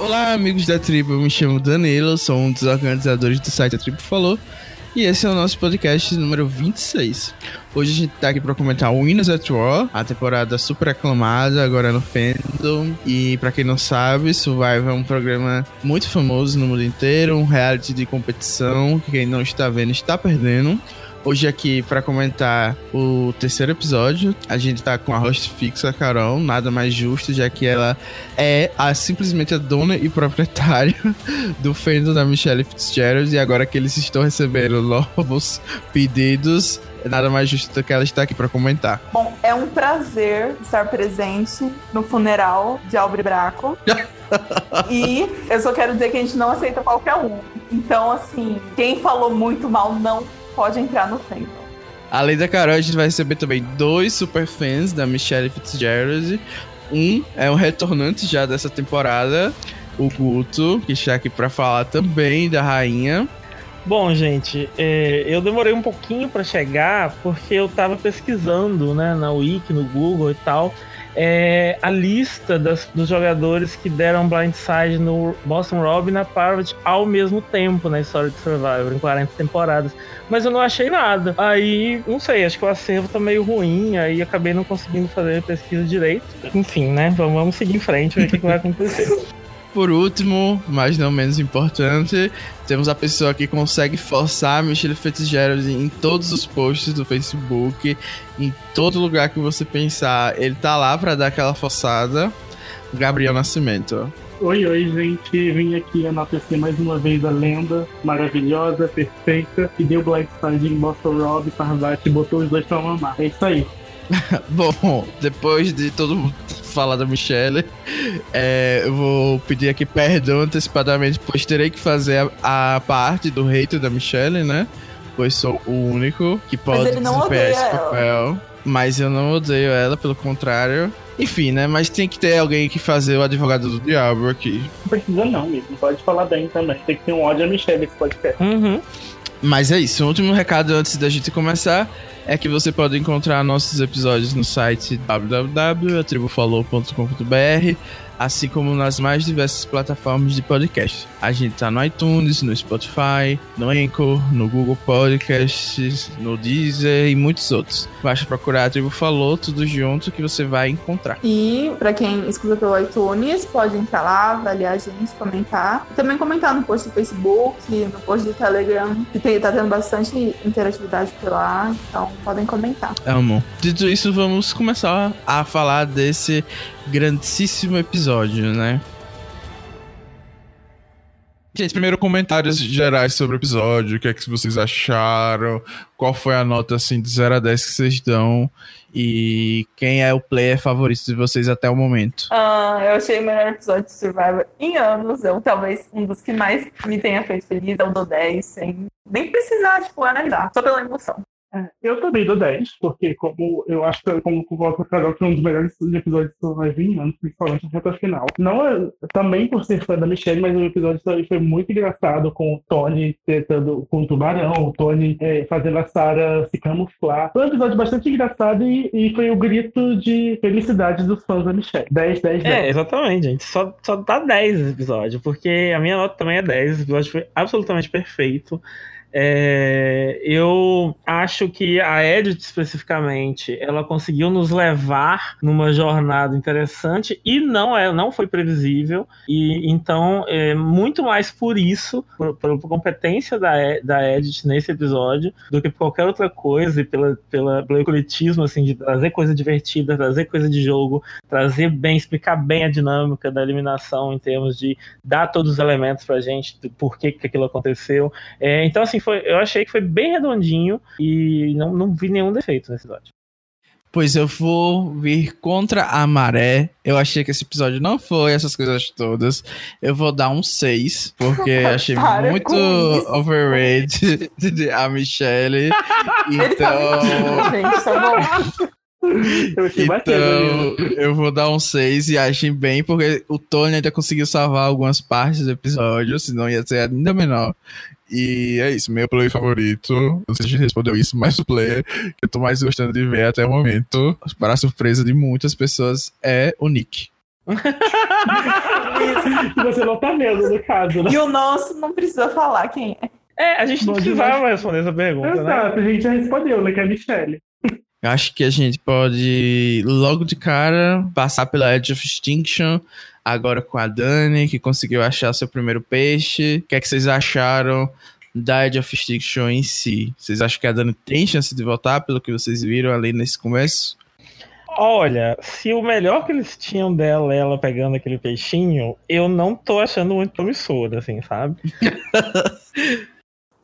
Olá, amigos da tribo. Eu me chamo Danilo, sou um dos organizadores do site A Tribo Falou. E esse é o nosso podcast número 26. Hoje a gente tá aqui para comentar Winners at War, a temporada super aclamada agora no fandom. E para quem não sabe, Survivor é um programa muito famoso no mundo inteiro, um reality de competição que quem não está vendo está perdendo. Hoje aqui para comentar o terceiro episódio, a gente tá com a host fixa, Carol, nada mais justo, já que ela é a, simplesmente a dona e proprietária do fandom da Michelle Fitzgerald e agora que eles estão recebendo novos pedidos, nada mais justo do que ela estar aqui para comentar. Bom, é um prazer estar presente no funeral de Albre Braco. e eu só quero dizer que a gente não aceita qualquer um. Então, assim, quem falou muito mal não pode entrar no fandom. Além da Carol, a gente vai receber também dois super fãs da Michelle Fitzgerald. Um é um retornante já dessa temporada, o Guto, que está aqui para falar também da rainha. Bom, gente, é, eu demorei um pouquinho para chegar porque eu tava pesquisando, né, na Wiki, no Google e tal, é, a lista das, dos jogadores que deram blindside no Boston Rob e na Parvati ao mesmo tempo na história de Survivor, em 40 temporadas. Mas eu não achei nada. Aí, não sei, acho que o acervo tá meio ruim, aí acabei não conseguindo fazer a pesquisa direito. Enfim, né? Vamos, vamos seguir em frente, ver o que, que vai acontecer. Por último, mas não menos importante, temos a pessoa que consegue forçar Michelle Fitzgerald em todos os posts do Facebook, em todo lugar que você pensar, ele tá lá para dar aquela forçada. Gabriel Nascimento. Oi, oi, gente. Vim aqui enaltecer mais uma vez a lenda maravilhosa, perfeita, que deu blindside em Boston Rob, Parvati botou os dois pra mamar. É isso aí. Bom, depois de todo mundo falar da Michelle, é, eu vou pedir aqui perdão antecipadamente, pois terei que fazer a, a parte do hate da Michelle, né? Pois sou o único que pode desempenhar esse papel. Ela. Mas eu não odeio ela, pelo contrário. Enfim, né? Mas tem que ter alguém que fazer o advogado do diabo aqui. Não precisa não, mesmo. Pode falar bem também. Tem que ter um ódio a Michelle nesse podcast. Uhum. Mas é isso. Um último recado antes da gente começar é que você pode encontrar nossos episódios no site www.atribufalou.com.br assim como nas mais diversas plataformas de podcast. A gente tá no iTunes, no Spotify, no Anchor, no Google Podcasts, no Deezer e muitos outros. Basta procurar a Tribo Falou, tudo junto que você vai encontrar. E para quem escuta pelo iTunes, pode entrar lá, avaliar a gente, comentar. E também comentar no post do Facebook, no post do Telegram, que tem, tá tendo bastante interatividade por lá, então podem comentar. Amo. Dito isso, vamos começar a falar desse grandíssimo episódio, né? Gente, primeiro comentários gerais sobre o episódio, o que é que vocês acharam, qual foi a nota assim de 0 a 10 que vocês dão e quem é o player favorito de vocês até o momento. Ah, eu achei o melhor episódio de Survivor em anos, eu talvez um dos que mais me tenha feito feliz, eu dou 10, sem nem precisar, tipo, analisar, só pela emoção. É, eu também dou 10, porque como eu acho que como o Walter Carol foi um dos melhores episódios que eu vi anos, principalmente na reta final. Não é, também por ser fã da Michelle, mas o episódio também foi muito engraçado com o Tony tentando com o tubarão, o Tony é, fazendo a Sarah se camuflar. Foi um episódio bastante engraçado e, e, foi o grito de felicidade dos fãs da Michelle. 10, 10, 10. É, exatamente, gente. Só, só dá 10 esse episódio, porque a minha nota também é 10. Esse episódio foi absolutamente perfeito. É, eu acho que a Edit especificamente ela conseguiu nos levar numa jornada interessante e não é não foi previsível. E então é muito mais por isso por, por competência da, da Edit nesse episódio do que por qualquer outra coisa e pela, pela, pelo ecletismo assim de trazer coisa divertida trazer coisa de jogo trazer bem explicar bem a dinâmica da eliminação em termos de dar todos os elementos pra gente do porquê que aquilo aconteceu. É, então assim foi, eu achei que foi bem redondinho e não, não vi nenhum defeito nesse episódio. Pois eu vou vir contra a maré. Eu achei que esse episódio não foi essas coisas todas. Eu vou dar um 6, porque achei muito overrated a Michelle. então. Tá gente, tá bom. Eu então, eu vou dar um 6 e achei bem, porque o Tony ainda conseguiu salvar algumas partes do episódio, senão ia ser ainda menor. E é isso, meu player favorito. Não sei se a gente respondeu isso, mas o player que eu tô mais gostando de ver até o momento, para a surpresa de muitas pessoas, é o Nick. Se você não tá vendo, no caso, né? E o nosso não precisa falar quem é. É, a gente não Bom precisava demais. responder essa pergunta, né? Exato, a gente já respondeu, né? Que é a Michelle. Acho que a gente pode, logo de cara, passar pela Edge of Extinction, agora com a Dani, que conseguiu achar seu primeiro peixe. O que é que vocês acharam da Edge of Extinction em si? Vocês acham que a Dani tem chance de voltar, pelo que vocês viram ali nesse começo? Olha, se o melhor que eles tinham dela é ela pegando aquele peixinho, eu não tô achando muito promissor, assim, sabe?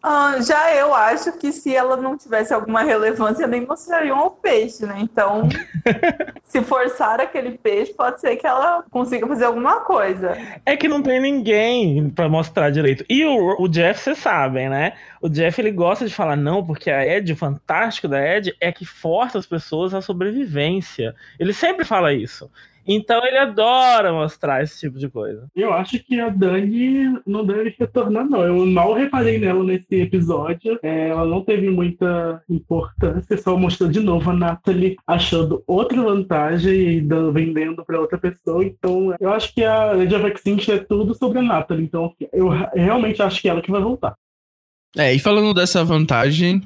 Ah, já eu acho que se ela não tivesse alguma relevância, nem mostrariam o peixe, né? Então, se forçar aquele peixe, pode ser que ela consiga fazer alguma coisa. É que não tem ninguém pra mostrar direito. E o, o Jeff, vocês sabem, né? O Jeff, ele gosta de falar não, porque a Ed, o fantástico da Ed, é que força as pessoas à sobrevivência. Ele sempre fala isso. Então ele adora mostrar esse tipo de coisa. Eu acho que a Dani não deve retornar, não. Eu mal reparei nela nesse episódio. É, ela não teve muita importância, só mostrou de novo a Natalie achando outra vantagem e dando- vendendo para outra pessoa. Então, eu acho que a Lady of Extinction é tudo sobre a Natalie. Então, eu realmente acho que é ela que vai voltar. É, e falando dessa vantagem,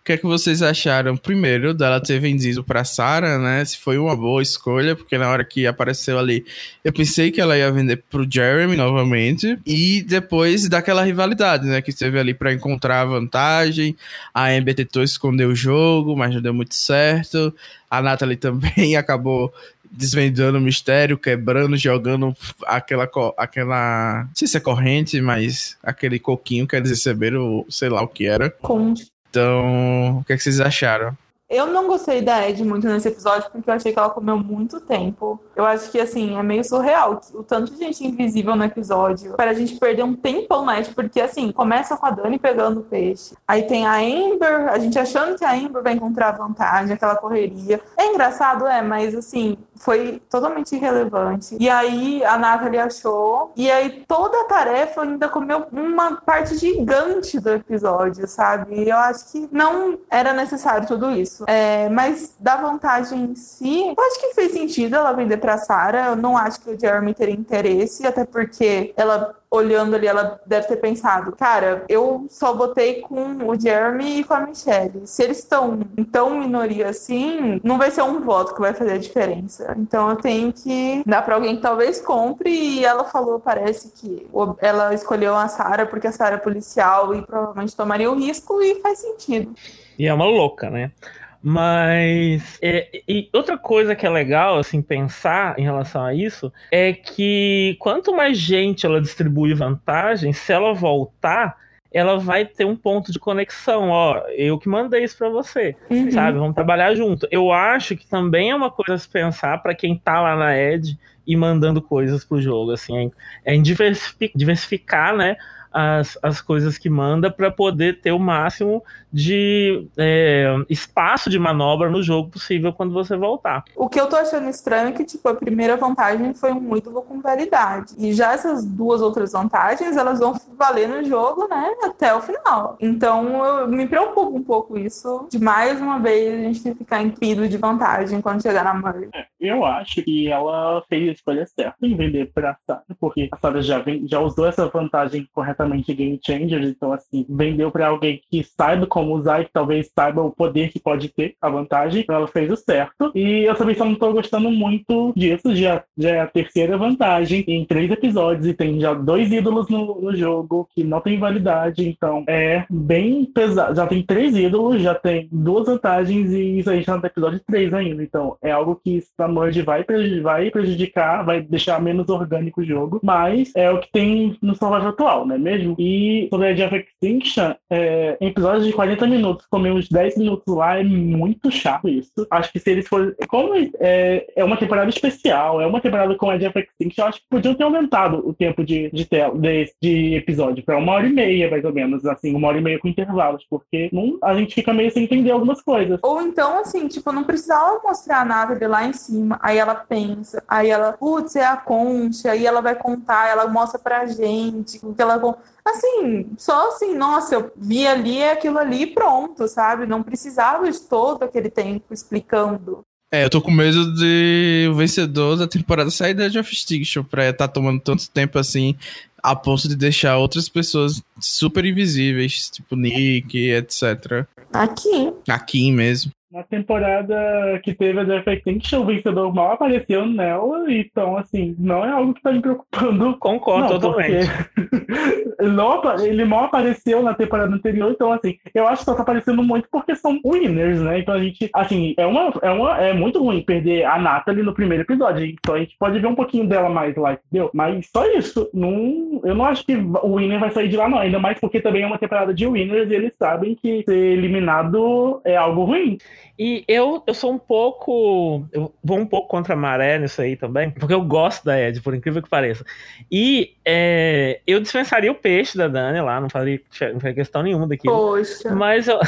o que é que vocês acharam, primeiro, dela ter vendido pra Sarah, né? Se foi uma boa escolha, porque na hora que apareceu ali, eu pensei que ela ia vender pro Jeremy novamente. E depois daquela rivalidade, né? Que teve ali pra encontrar a vantagem. A Amber tentou esconder o jogo, mas não deu muito certo. A Natalie também acabou desvendando o mistério, quebrando, jogando aquela, aquela. Não sei se é corrente, mas aquele coquinho que eles receberam, sei lá o que era. Com Então, o que, é que vocês acharam? Eu não gostei da Ed muito nesse episódio porque eu achei que ela comeu muito tempo. Eu acho que, assim, é meio surreal o tanto de gente invisível no episódio para a gente perder um tempão Ed, porque, assim, começa com a Dani pegando o peixe. Aí tem a Amber, a gente achando que a Amber vai encontrar vantagem, aquela correria. É engraçado, é, mas, assim, foi totalmente irrelevante. E aí a Natalie achou, e aí toda a tarefa ainda comeu uma parte gigante do episódio, sabe? E eu acho que não era necessário tudo isso. É, mas da vantagem em si, eu acho que fez sentido ela vender pra Sarah. Eu não acho que o Jeremy teria interesse, até porque ela olhando ali, ela deve ter pensado, cara, eu só botei com o Jeremy e com a Michelle. Se eles estão tão minoria assim, não vai ser um voto que vai fazer a diferença. Então eu tenho que dar pra alguém que talvez compre. E ela falou, parece que ela escolheu a Sarah porque a Sarah é policial e provavelmente tomaria o risco e faz sentido. E é uma louca, né? Mas é, e outra coisa que é legal assim pensar em relação a isso é que quanto mais gente ela distribui vantagem, se ela voltar, ela vai ter um ponto de conexão. Ó, eu que mandei isso pra você, Uhum. sabe? Vamos trabalhar junto. Eu acho que também é uma coisa a se pensar pra quem tá lá na Ed e mandando coisas pro jogo, assim, é em diversificar, né? As, as coisas que manda para poder ter o máximo de é, espaço de manobra no jogo possível quando você voltar. O que eu tô achando estranho é que, tipo, a primeira vantagem foi um ídolo com validade. E já essas duas outras vantagens, elas vão valer no jogo, né, até o final. Então, eu me preocupa um pouco isso, de mais uma vez a gente ficar impido de vantagem quando chegar na merge. Eu acho que ela fez a escolha certa em vender pra Sarah, porque a Sarah já, vem- já usou essa vantagem corretamente em Game Changers, então assim, vendeu pra alguém que saiba como usar e que talvez saiba o poder que pode ter a vantagem, então ela fez o certo. E eu também só não tô gostando muito disso, já, já é a terceira vantagem em três episódios e tem já dois ídolos no, no jogo que não tem validade, então é bem pesado. Já tem três ídolos, já tem duas vantagens e isso aí já tá no episódio 3 ainda, então é algo que pra merge vai, vai prejudicar, vai deixar menos orgânico o jogo, mas é o que tem no Survival atual, né mesmo? E sobre a Jeff Extinction, é, em episódios de 40 minutos, comer uns 10 minutos lá é muito chato isso. Acho que se eles forem. Como é, é uma temporada especial, é uma temporada com a Jeff Extinction, eu acho que podiam ter aumentado o tempo de, de, tela, de, de episódio pra uma hora e meia, mais ou menos, assim, uma hora e meia com intervalos, porque não, a gente fica meio sem entender algumas coisas. Ou então, assim, tipo, não precisava mostrar a Natalie lá em cima, aí ela pensa, aí ela, putz, é a concha, aí ela vai contar, ela mostra pra gente o que ela. Assim, só assim, nossa, eu vi ali aquilo ali e pronto, sabe? Não precisava de todo aquele tempo explicando. É, eu tô com medo de o vencedor da temporada sair da of Extinction pra estar tá tomando tanto tempo assim, a ponto de deixar outras pessoas super invisíveis, tipo Nick, etc. Aqui. Aqui mesmo. Na temporada que teve a Death Extinction, o vencedor mal apareceu nela, então, assim, não é algo que tá me preocupando. Concordo não, totalmente. não, ele mal apareceu na temporada anterior, então, assim, eu acho que só tá aparecendo muito porque são winners, né? Então a gente, assim, é, uma, é, uma, é muito ruim perder a Natalie no primeiro episódio, então a gente pode ver um pouquinho dela mais lá, entendeu? Mas só isso, não, eu não acho que o winner vai sair de lá, não, ainda mais porque também é uma temporada de winners e eles sabem que ser eliminado é algo ruim. E eu, eu sou um pouco. Eu vou um pouco contra a maré nisso aí também, porque eu gosto da Ed, por incrível que pareça. E é, eu dispensaria o peixe da Dani lá, não faria, não faria questão nenhuma daquilo. Poxa. Mas eu,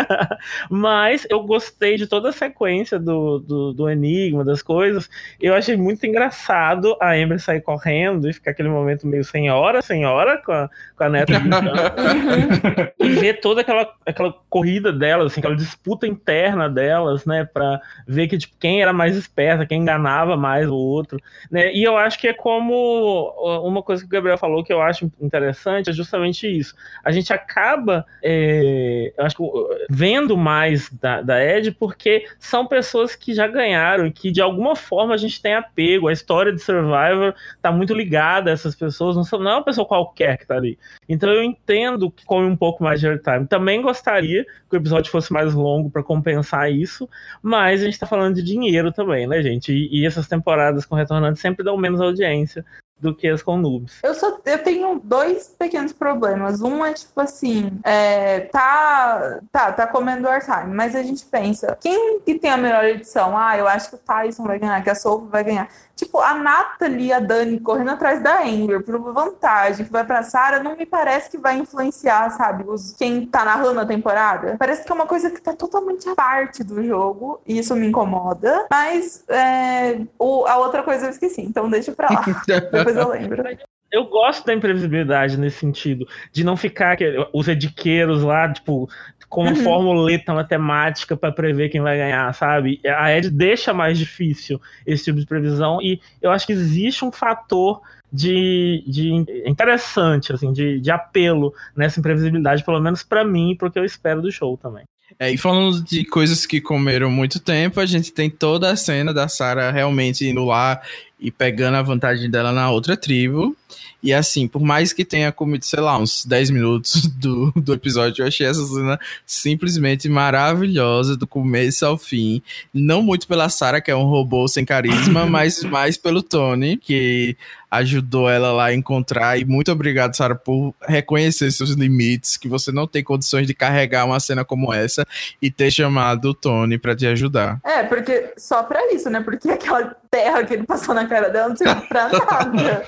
mas eu gostei de toda a sequência do, do, do, Enigma, das coisas. Eu achei muito engraçado a Amber sair correndo e ficar aquele momento meio senhora, senhora, com a, com a neta e ver toda aquela, aquela corrida delas, assim, aquela disputa interna delas, né, para ver que tipo, quem era mais esperta, quem enganava mais o outro, né? E eu acho que é como uma coisa que o Gabriel falou que eu acho interessante é justamente isso. A gente acaba, é, eu acho que vendo mais da, da Ed porque são pessoas que já ganharam, que de alguma forma a gente tem apego. A história de Survivor tá muito ligada a essas pessoas, não, são, não é uma pessoa qualquer que tá ali. Então eu entendo que come um pouco mais de airtime. Também gostaria que o episódio fosse mais longo para compensar pensar isso, mas a gente tá falando de dinheiro também, né, gente? E, e essas temporadas com retornantes sempre dão menos audiência do que as com noobs. Eu só eu tenho dois pequenos problemas. Um é tipo assim, é, tá, tá, tá comendo airtime, mas a gente pensa, quem que tem a melhor edição? Ah, eu acho que o Tyson vai ganhar, que a Soul vai ganhar. Tipo, a Nathalie e a Dani correndo atrás da Amber por uma vantagem que vai pra Sarah, não me parece que vai influenciar, sabe, os, quem tá narrando a temporada. Parece que é uma coisa que tá totalmente à parte do jogo, e isso me incomoda. Mas é, o, a outra coisa eu esqueci, então deixa pra lá. Depois eu lembro. Eu gosto da imprevisibilidade nesse sentido, de não ficar os ediqueiros lá, tipo, com uma uhum. formuleta matemática para prever quem vai ganhar, sabe? A Ed deixa mais difícil esse tipo de previsão e eu acho que existe um fator de, de interessante, assim, de, de apelo nessa imprevisibilidade, pelo menos para mim e para o que eu espero do show também. É, e falando de coisas que comeram muito tempo, a gente tem toda a cena da Sarah realmente indo lá e pegando a vantagem dela na outra tribo. E assim, por mais que tenha comido, sei lá, uns 10 minutos do, do episódio, eu achei essa cena simplesmente maravilhosa, do começo ao fim. Não muito pela Sarah, que é um robô sem carisma, mas mais pelo Tony, que ajudou ela lá a encontrar. E muito obrigado, Sarah, por reconhecer seus limites, que você não tem condições de carregar uma cena como essa e ter chamado o Tony para te ajudar. É, porque só pra isso, né? Porque aquela terra que ele passou na cara dela não serviu pra nada.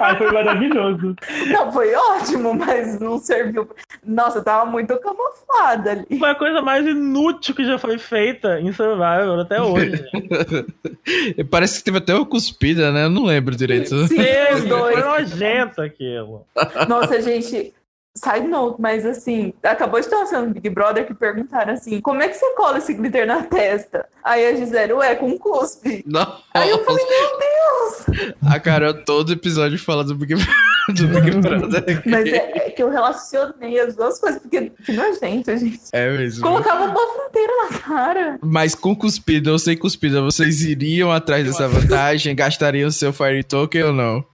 Ai, foi maravilhoso. Não, foi ótimo, mas não serviu. Nossa, tava muito camuflada ali. Foi a coisa mais inútil que já foi feita em Survivor até hoje. Parece que teve até uma cuspida, né? Eu não lembro direito. Sim, os dois. Foi nojento aquilo. Nossa, gente, Side note, mas assim, acabou de cena no Big Brother que perguntaram assim: como é que você cola esse glitter na testa? Aí a Gisele, ué, com cuspe. Não. Aí eu falei, meu Deus! A Carol, todo episódio fala do Big, do Big Brother. Mas é, é, que eu relacionei as duas coisas, porque que nojento, gente. É mesmo. Colocava uma fronteira na cara. Mas com cuspida ou sem cuspida, vocês iriam atrás dessa vantagem? Gastariam seu Fire Token ou não?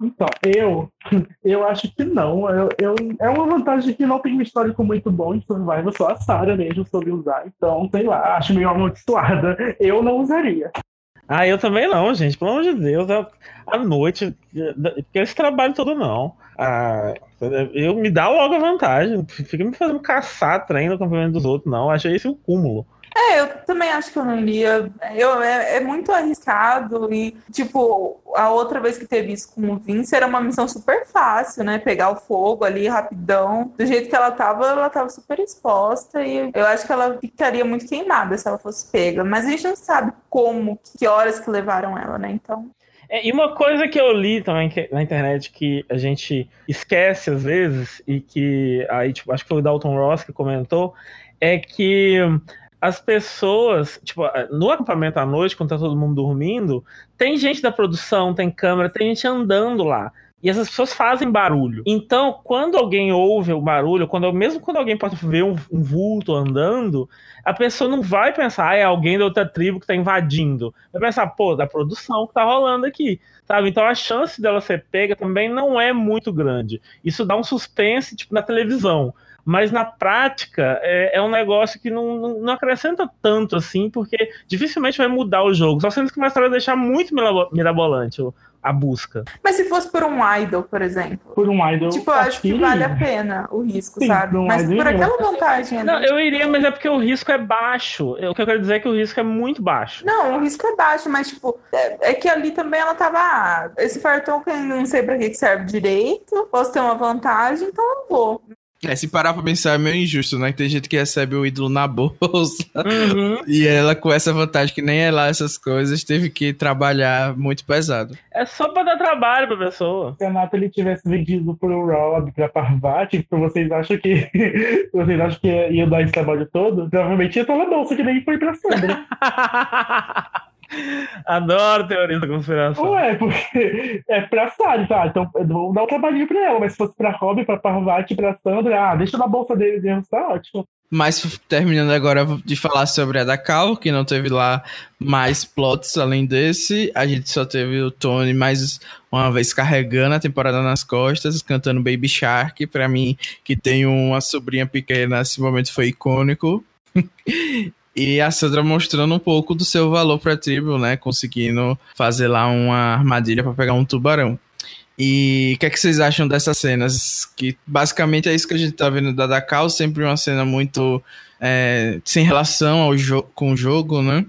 Então, eu, eu acho que não. Eu, eu, é uma vantagem que não tem um histórico muito bom em Survival, só a Sarah mesmo soube usar. Então, sei lá, acho meio amaldiçoada. Eu não usaria. Ah, eu também não, gente. Pelo amor de Deus, à noite, porque esse trabalho todo não. Ah, eu me dá logo a vantagem. Fica me fazendo caçar trem no campamento dos outros, não. Achei esse o cúmulo. É, eu também acho que eu não iria. Eu, é, é, muito arriscado e, tipo, a outra vez que teve isso com o Vince era uma missão super fácil, né? Pegar o fogo ali rapidão. Do jeito que ela tava, ela tava super exposta e eu acho que ela ficaria muito queimada se ela fosse pega. Mas a gente não sabe como, que horas que levaram ela, né? Então. É, e uma coisa que eu li também na internet que a gente esquece às vezes, e que aí, tipo, acho que foi o Dalton Ross que comentou, é que as pessoas, tipo, no acampamento à noite, quando tá todo mundo dormindo, tem gente da produção, tem câmera, tem gente andando lá. E essas pessoas fazem barulho. Então, quando alguém ouve o barulho, quando, mesmo quando alguém pode ver um, um vulto andando, a pessoa não vai pensar, ah, é alguém da outra tribo que tá invadindo. Vai pensar, pô, da produção que tá rolando aqui. Sabe? Então a chance dela ser pega também não é muito grande. Isso dá um suspense, tipo, na televisão mas na prática é, é um negócio que não, não, acrescenta tanto assim, porque dificilmente vai mudar o jogo. Só sendo que uma história deixar muito mirabolante a busca. Mas se fosse por um idol, por exemplo. Por um idol. Tipo, eu acho que vale a pena o risco, Sim, sabe? Um mas por aquela vantagem. Não, eu iria, mas é porque o risco é baixo. O que eu quero dizer é que o risco é muito baixo. Não, o risco é baixo, mas, tipo, é, é que ali também ela tava. Ah, esse Fire Token não sei pra que serve direito. Posso ter uma vantagem, então eu vou. É, se parar pra pensar é meio injusto, né? Que tem gente que recebe o ídolo na bolsa. Uhum. E ela, com essa vantagem que nem é lá essas coisas, teve que trabalhar muito pesado. É só pra dar trabalho pra pessoa. Se a Nathalie tivesse vendido pro Rob, pra Parvati, vocês acham que. vocês acham que ia dar esse trabalho todo? Provavelmente ia estar na bolsa, que nem foi pra Sandra. Adoro teoria da conspiração. Ué, porque é pra Sally, tá? Então vamos dar um trabalhinho pra ela, mas se fosse pra Robin, pra Parvati, pra Sandra, ah, deixa na bolsa deles e tá ótimo. Mas terminando agora de falar sobre a da Cal, que não teve lá mais plots além desse, a gente só teve o Tony mais uma vez carregando a temporada nas costas, cantando Baby Shark, pra mim, que tem uma sobrinha pequena, esse momento foi icônico. E a Sandra mostrando um pouco do seu valor para a tribo, né? Conseguindo fazer lá uma armadilha para pegar um tubarão. E o que, é que vocês acham dessas cenas? Que basicamente é isso que a gente tá vendo da Dakar, sempre uma cena muito é, sem relação ao com o jogo, né?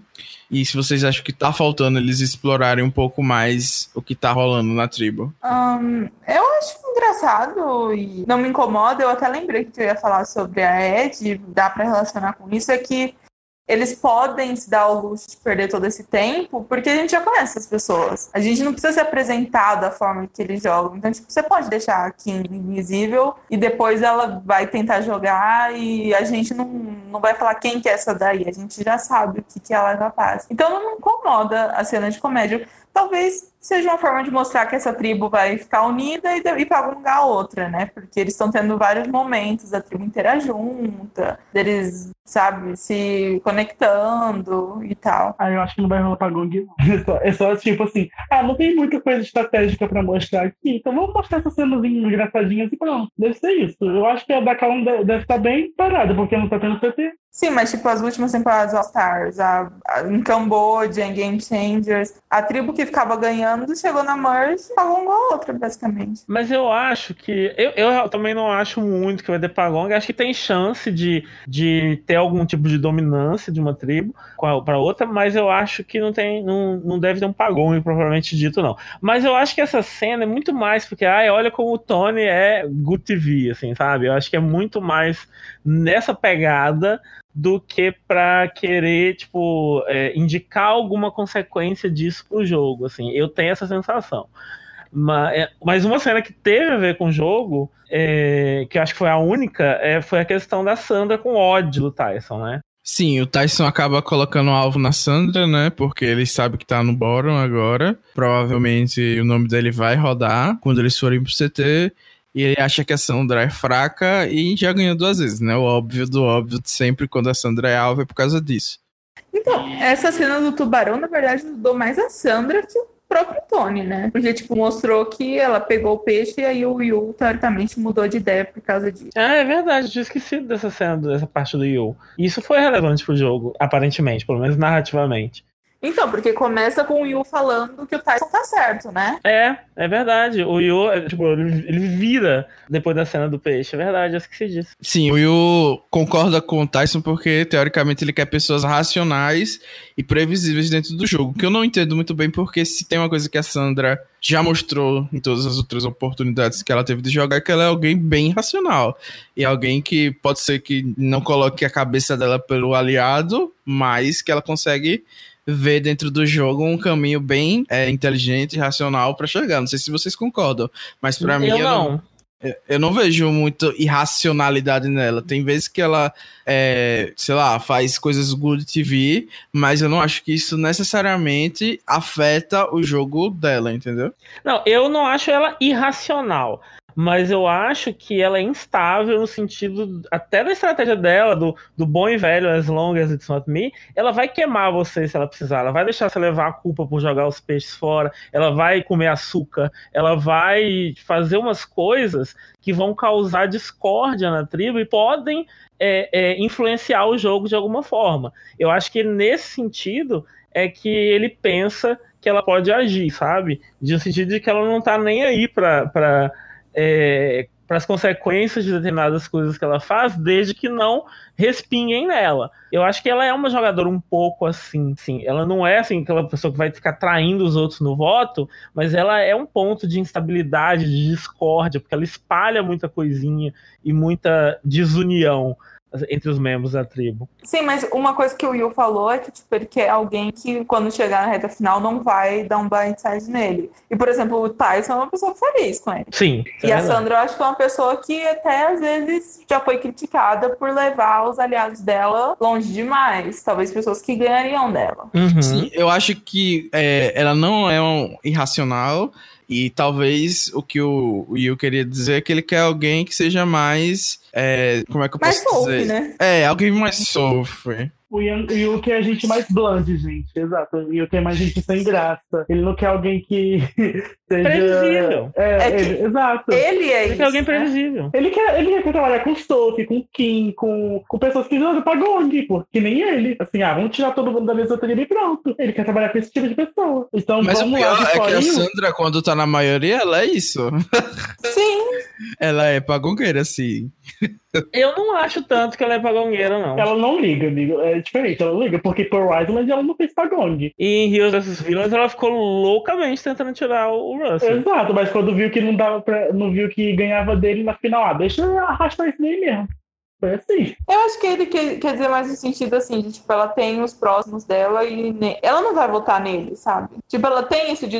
E se vocês acham que tá faltando eles explorarem um pouco mais o que tá rolando na tribo? Um, eu acho engraçado e não me incomoda. Eu até lembrei que eu ia falar sobre a Ed, dá para relacionar com isso. É que eles podem se dar ao luxo de perder todo esse tempo, porque a gente já conhece as pessoas. A gente não precisa se apresentar da forma que eles jogam. Então, tipo, você pode deixar a Kim invisível e depois ela vai tentar jogar e a gente não, não vai falar quem que é essa daí. A gente já sabe o que, que ela já faz. Então, não incomoda a cena de comédia. Talvez seja uma forma de mostrar que essa tribo vai ficar unida e ir para algum lugar a outra, né? Porque eles estão tendo vários momentos, a tribo inteira junta, deles, sabe, se conectando e tal. Ah, eu acho que não vai rolar pra Gong. É só, é só tipo assim, ah, não tem muita coisa estratégica pra mostrar aqui, então vamos mostrar essas cenas engraçadinhas e pronto. Deve ser isso. Eu acho que a da Calum deve estar bem parada, porque não tá tendo CT. Sim, mas tipo, as últimas temporadas All Stars, a, a, em Camboja, em Game Changers, a tribo que ficava ganhando chegou na Merge e pagou a outra, basicamente. Mas eu acho que. Eu, eu também não acho muito que vai ter Pagong. Acho que tem chance de, de ter algum tipo de dominância de uma tribo para outra, mas eu acho que não tem. Não, não deve ter um Pagong, propriamente dito, não. Mas eu acho que essa cena é muito mais porque, ai, olha como o Tony é good TV, assim, sabe? Eu acho que é muito mais nessa pegada do que para querer, tipo, é, indicar alguma consequência disso pro jogo, assim. Eu tenho essa sensação. Mas, é, mas uma cena que teve a ver com o jogo, é, que eu acho que foi a única, é, foi a questão da Sandra com ódio do Tyson, né? Sim, o Tyson acaba colocando um alvo na Sandra, né? Porque ele sabe que tá no bottom agora. Provavelmente o nome dele vai rodar quando eles forem pro CT. E ele acha que a Sandra é fraca e já ganhou duas vezes, né? O óbvio do óbvio, sempre quando a Sandra é alvo é por causa disso. Então, essa cena do tubarão, na verdade, ajudou mais a Sandra que o próprio Tony, né? Porque, tipo, mostrou que ela pegou o peixe e aí o Yu, teoricamente, mudou de ideia por causa disso. Ah, é verdade, eu tinha esquecido dessa cena, dessa parte do Yu. Isso foi relevante pro jogo, aparentemente, pelo menos narrativamente. Então, porque começa com o Yu falando que o Tyson tá certo, né? É, é verdade. O Yu, é, tipo, ele vira depois da cena do peixe. É verdade, eu esqueci disso. Sim, o Yu concorda com o Tyson porque, teoricamente, ele quer pessoas racionais e previsíveis dentro do jogo. Que eu não entendo muito bem, porque se tem uma coisa que a Sandra já mostrou em todas as outras oportunidades que ela teve de jogar, é que ela é alguém bem racional. E alguém que pode ser que não coloque a cabeça dela pelo aliado, mas que ela consegue ver dentro do jogo um caminho bem é, inteligente e racional para chegar. Não sei se vocês concordam, mas para mim eu não. Eu não vejo muito irracionalidade nela. Tem vezes que ela, é, sei lá, faz coisas good TV, mas eu não acho que isso necessariamente afeta o jogo dela, entendeu? Não, eu não acho ela irracional mas eu acho que ela é instável no sentido até da estratégia dela, do, do bom e velho as long as it's not me, ela vai queimar você se ela precisar, ela vai deixar você levar a culpa por jogar os peixes fora, ela vai comer açúcar, ela vai fazer umas coisas que vão causar discórdia na tribo e podem é, é, influenciar o jogo de alguma forma. Eu acho que nesse sentido é que ele pensa que ela pode agir, sabe? No sentido de que ela não tá nem aí para é, para as consequências de determinadas coisas que ela faz, desde que não respinguem nela. Eu acho que ela é uma jogadora um pouco assim, sim. Ela não é assim aquela pessoa que vai ficar traindo os outros no voto, mas ela é um ponto de instabilidade, de discórdia, porque ela espalha muita coisinha e muita desunião entre os membros da tribo. Sim, mas uma coisa que o Will falou é que tipo, ele quer alguém que, quando chegar na reta final, não vai dar um blindside nele. E, por exemplo, o Tyson é uma pessoa feliz com ele. Sim. E é a Sandra, eu acho que é uma pessoa que até às vezes já foi criticada por levar os aliados dela longe demais. Talvez pessoas que ganhariam dela. Uhum. Sim, eu acho que é, ela não é um irracional. E talvez o que o Will queria dizer é que ele quer alguém que seja mais. É, como é que eu mais posso dizer? Né? É, alguém mais sofre. O e o que é a gente mais blande, gente, exato. E o que é mais gente sem graça. Ele não quer alguém que seja. Previsível. É, é ele, exato. Ele é ele isso. quer alguém né? previsível. Ele quer, ele quer trabalhar com Sophie, com Kim, com, com pessoas que jogam pra Gong, pô, que nem ele. Assim, ah, vamos tirar todo mundo da mesa tribo e pronto. Ele quer trabalhar com esse tipo de pessoa. Então, Mas o vamos pior lá, é que a Sandra, quando tá na maioria, ela é isso. Sim. ela é pagongueira, assim. Eu não acho tanto que ela é pagongueira, não. Ela não liga, amigo. É diferente, ela liga, porque por Island ela não fez pagong. E em Heroes vs Villains ela ficou loucamente tentando tirar o Russell. Exato, mas quando viu que não dava pra. não viu que ganhava dele na final, ah, deixa eu arrastar isso daí mesmo. Foi assim. Eu acho que ele quer, quer dizer mais no sentido assim, de tipo, ela tem os próximos dela e ne... ela não vai votar nele, sabe? Tipo, ela tem isso de,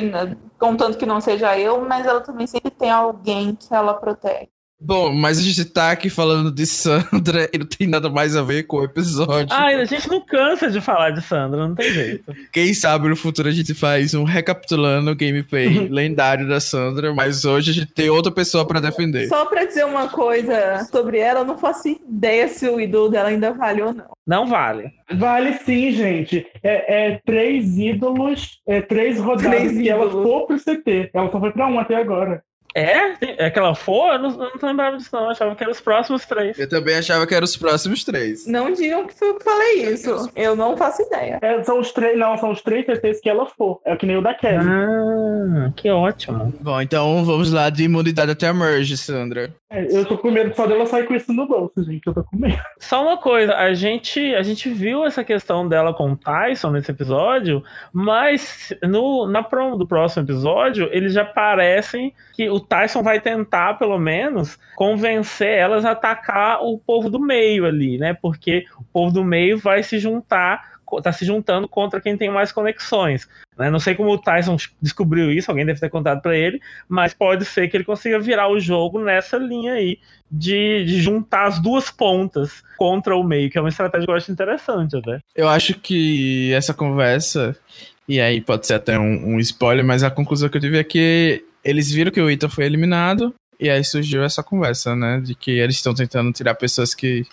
contanto que não seja eu, mas ela também sempre tem alguém que ela protege. Bom, mas a gente tá aqui falando de Sandra e não tem nada mais a ver com o episódio. Ai, a gente não cansa de falar de Sandra, não tem jeito. Quem sabe no futuro a gente faz um recapitulando o gameplay lendário da Sandra, mas hoje a gente tem outra pessoa pra defender. Só pra dizer uma coisa sobre ela, eu não faço ideia se o ídolo dela ainda vale ou não. Não vale. Vale sim, gente. É, é três ídolos, é três rodadas Três que ela for pro CT. Ela só foi pra um até agora. É? É que ela for? Eu não, eu não lembrava disso, não. Eu achava que eram os próximos três. Eu também achava que eram os próximos três. Não digam que eu falei isso. Eu não faço ideia. É, são os três, não, são os três CTs que ela for. É que nem o da Kelly. Ah, que ótimo. Bom, então vamos lá de imunidade até a merge, Sandra. É, eu tô com medo só dela sair com isso no bolso, gente. Eu tô com medo. Só uma coisa, a gente, a gente viu essa questão dela com o Tyson nesse episódio, mas no, na promo do próximo episódio, eles já parecem que o Tyson vai tentar, pelo menos, convencer elas a atacar o povo do meio ali, né? Porque o povo do meio vai se juntar, tá se juntando contra quem tem mais conexões. Né? Não sei como o Tyson descobriu isso, alguém deve ter contado pra ele, mas pode ser que ele consiga virar o jogo nessa linha aí de, de juntar as duas pontas contra o meio, que é uma estratégia que eu acho interessante até. Eu acho que essa conversa, e aí pode ser até um, um spoiler, mas a conclusão que eu tive é que eles viram que o Ita foi eliminado, e aí surgiu essa conversa, né? De que eles estão tentando tirar pessoas que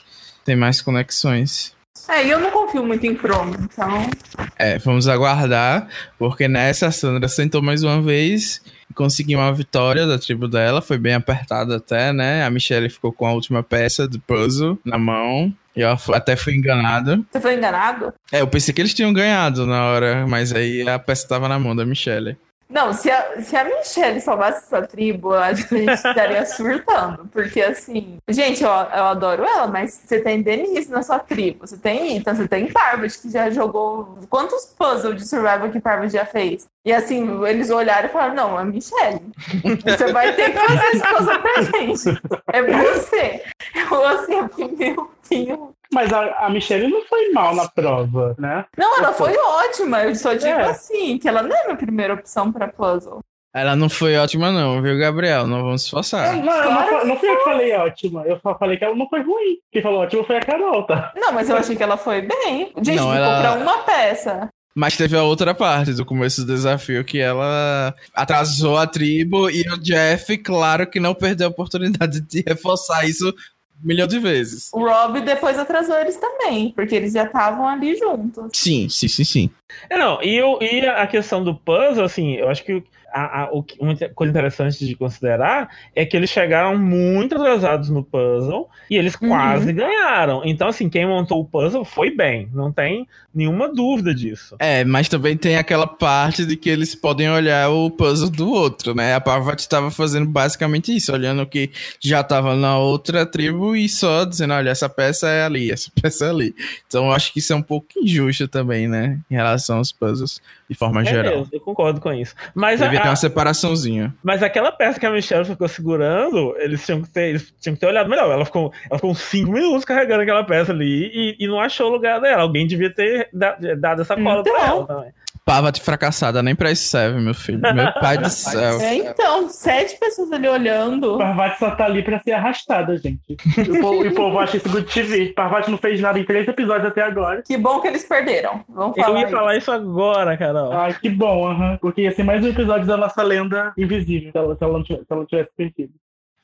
têm mais conexões. É, e eu não confio muito em Chrome, então. É, vamos aguardar, porque nessa a Sandra sentou mais uma vez e conseguiu uma vitória da tribo dela, foi bem apertada até, né? A Michelle ficou com a última peça do puzzle na mão. E eu até fui enganado. Você foi enganado? É, eu pensei que eles tinham ganhado na hora, mas aí a peça tava na mão da Michelle. Não, se a, se a Michelle salvasse essa tribo, eu acho que a gente estaria surtando. Porque, assim, gente, eu, eu adoro ela, mas você tem Denise na sua tribo, você tem Ethan, você tem Parvati, que já jogou. Quantos puzzles de survival que Parvati já fez? E, assim, eles olharam e falaram: não, é Michelle. Você vai ter que fazer esse puzzle pra gente. É você. Eu, assim, eu fiquei, meu Deus. Mas a, a Michelle não foi mal na prova, né? Não, ela foi ótima. Eu só digo É. assim, que ela não é minha primeira opção pra puzzle. Ela não foi ótima, não, viu, Gabriel? Não vamos se forçar. Não, eu não, não fui eu que falei ótima. Eu só falei que ela não foi ruim. Quem falou ótima foi a Carol, tá? Não, mas eu achei que ela foi bem. Gente, Não, ela- pra uma peça. Mas teve a outra parte do começo do desafio que ela atrasou a tribo e o Jeff, claro que não perdeu a oportunidade de reforçar isso um milhão de vezes. O Rob depois atrasou eles também, porque eles já estavam ali juntos. Sim, sim, sim, sim. É, não, e, eu, e a questão do puzzle, assim, eu acho que a, a- o que- uma coisa interessante de considerar é que eles chegaram muito atrasados no puzzle e eles Uhum. quase ganharam. Então, assim, quem montou o puzzle foi bem, não tem nenhuma dúvida disso. É, mas também tem aquela parte de que eles podem olhar o puzzle do outro, né? A Parvati estava fazendo basicamente isso, olhando o que já estava na outra tribo e só dizendo, olha, essa peça é ali, essa peça é ali. Então eu acho que isso é um pouco injusto também, né? Em relação aos puzzles, de forma É geral. mesmo, eu concordo com isso. Mas, a, Ter a- uma separaçãozinha. mas aquela peça que a Michelle ficou segurando, eles tinham que ter, eles tinham que ter olhado melhor. Ela ficou, ela ficou uns 5 minutos carregando aquela peça ali e, e não achou o lugar dela. Alguém devia ter da- dado essa cola pra Então. ela também. Parvati fracassada, nem pra isso serve, meu filho. Meu pai do céu. É, então, sete pessoas ali olhando. Parvati só tá ali pra ser arrastada, gente. E o povo, e o povo acha isso good TV. Parvati não fez nada em três episódios até agora. Que bom que eles perderam. Vamos Eu falar. ia falar isso. isso agora, Carol. Ai, que bom, aham. Porque ia ser mais um episódio da nossa lenda invisível, se ela, se ela, não, tivesse, se ela não tivesse perdido.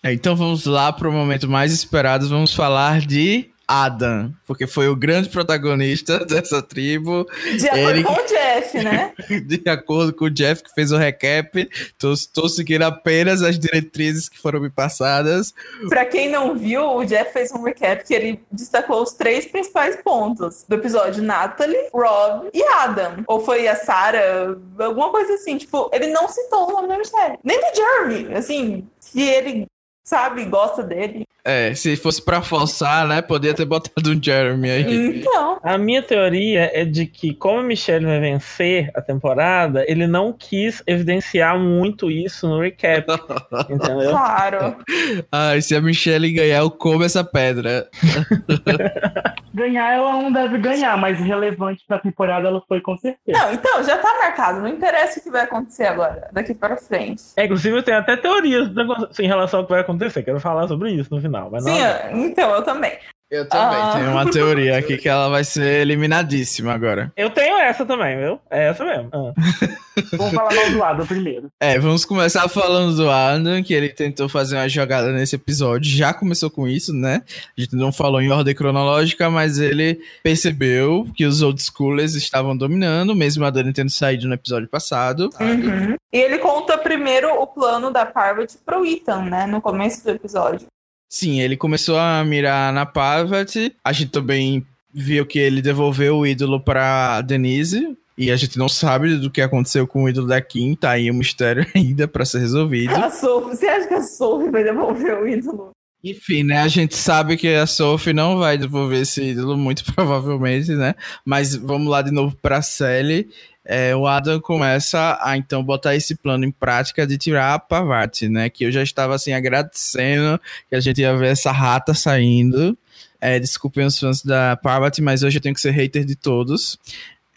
É, Então vamos lá pro momento mais esperado, vamos falar de Adam, porque foi o grande protagonista dessa tribo, De acordo Ele- com o Jeff, né? de acordo com o Jeff que fez o recap, tô, tô seguindo apenas as diretrizes que foram me passadas. Pra quem não viu, o Jeff fez um recap que ele destacou os três principais pontos do episódio: Natalie, Rob e Adam. Ou foi a Sarah, alguma coisa assim. Tipo, ele não citou o nome da Michelle. Nem do Jeremy. Assim, se ele sabe, gosta dele. É, se fosse pra forçar, né, podia ter botado um Jeremy aí. Então. A minha teoria é de que, como a Michelle vai vencer a temporada, ele não quis evidenciar muito isso no recap. Entendeu? Claro. Ai, se a Michelle ganhar, eu como essa pedra. Ganhar ela não deve ganhar, mas relevante pra temporada ela foi com certeza. Não, então, já tá marcado. Não interessa o que vai acontecer agora, daqui para frente. É, inclusive, eu tenho até teorias em relação ao que vai acontecer. Quero falar sobre isso no final. Mas Sim, não, então, eu também. Eu também Ah. tenho uma teoria aqui que ela vai ser eliminadíssima agora. eu tenho essa também, viu? É essa mesmo. Ah. Vamos falar mal do lado primeiro. É, vamos começar falando do Adam, que ele tentou fazer uma jogada nesse episódio. Já começou com isso, né? A gente não falou em ordem cronológica, mas ele percebeu que os old schoolers estavam dominando, mesmo a Dani tendo saído no episódio passado. Uhum. E ele conta primeiro o plano da Parvati pro Ethan, né? No começo do episódio. Sim, ele começou a mirar na Parvati. A gente também viu que ele devolveu o ídolo pra Denise. E a gente não sabe do que aconteceu com o ídolo da Kim. Tá aí um mistério ainda pra ser resolvido. A Sophie, você acha que a Sophie vai devolver o ídolo? Enfim, né? A gente sabe que a Sophie não vai devolver esse ídolo, muito provavelmente, né? Mas vamos lá de novo pra Sally. É, o Adam começa a então botar esse plano em prática de tirar a Pavati, né? Que eu já estava assim agradecendo que a gente ia ver essa rata saindo. É, desculpem os fãs da Parvati, mas hoje eu tenho que ser hater de todos.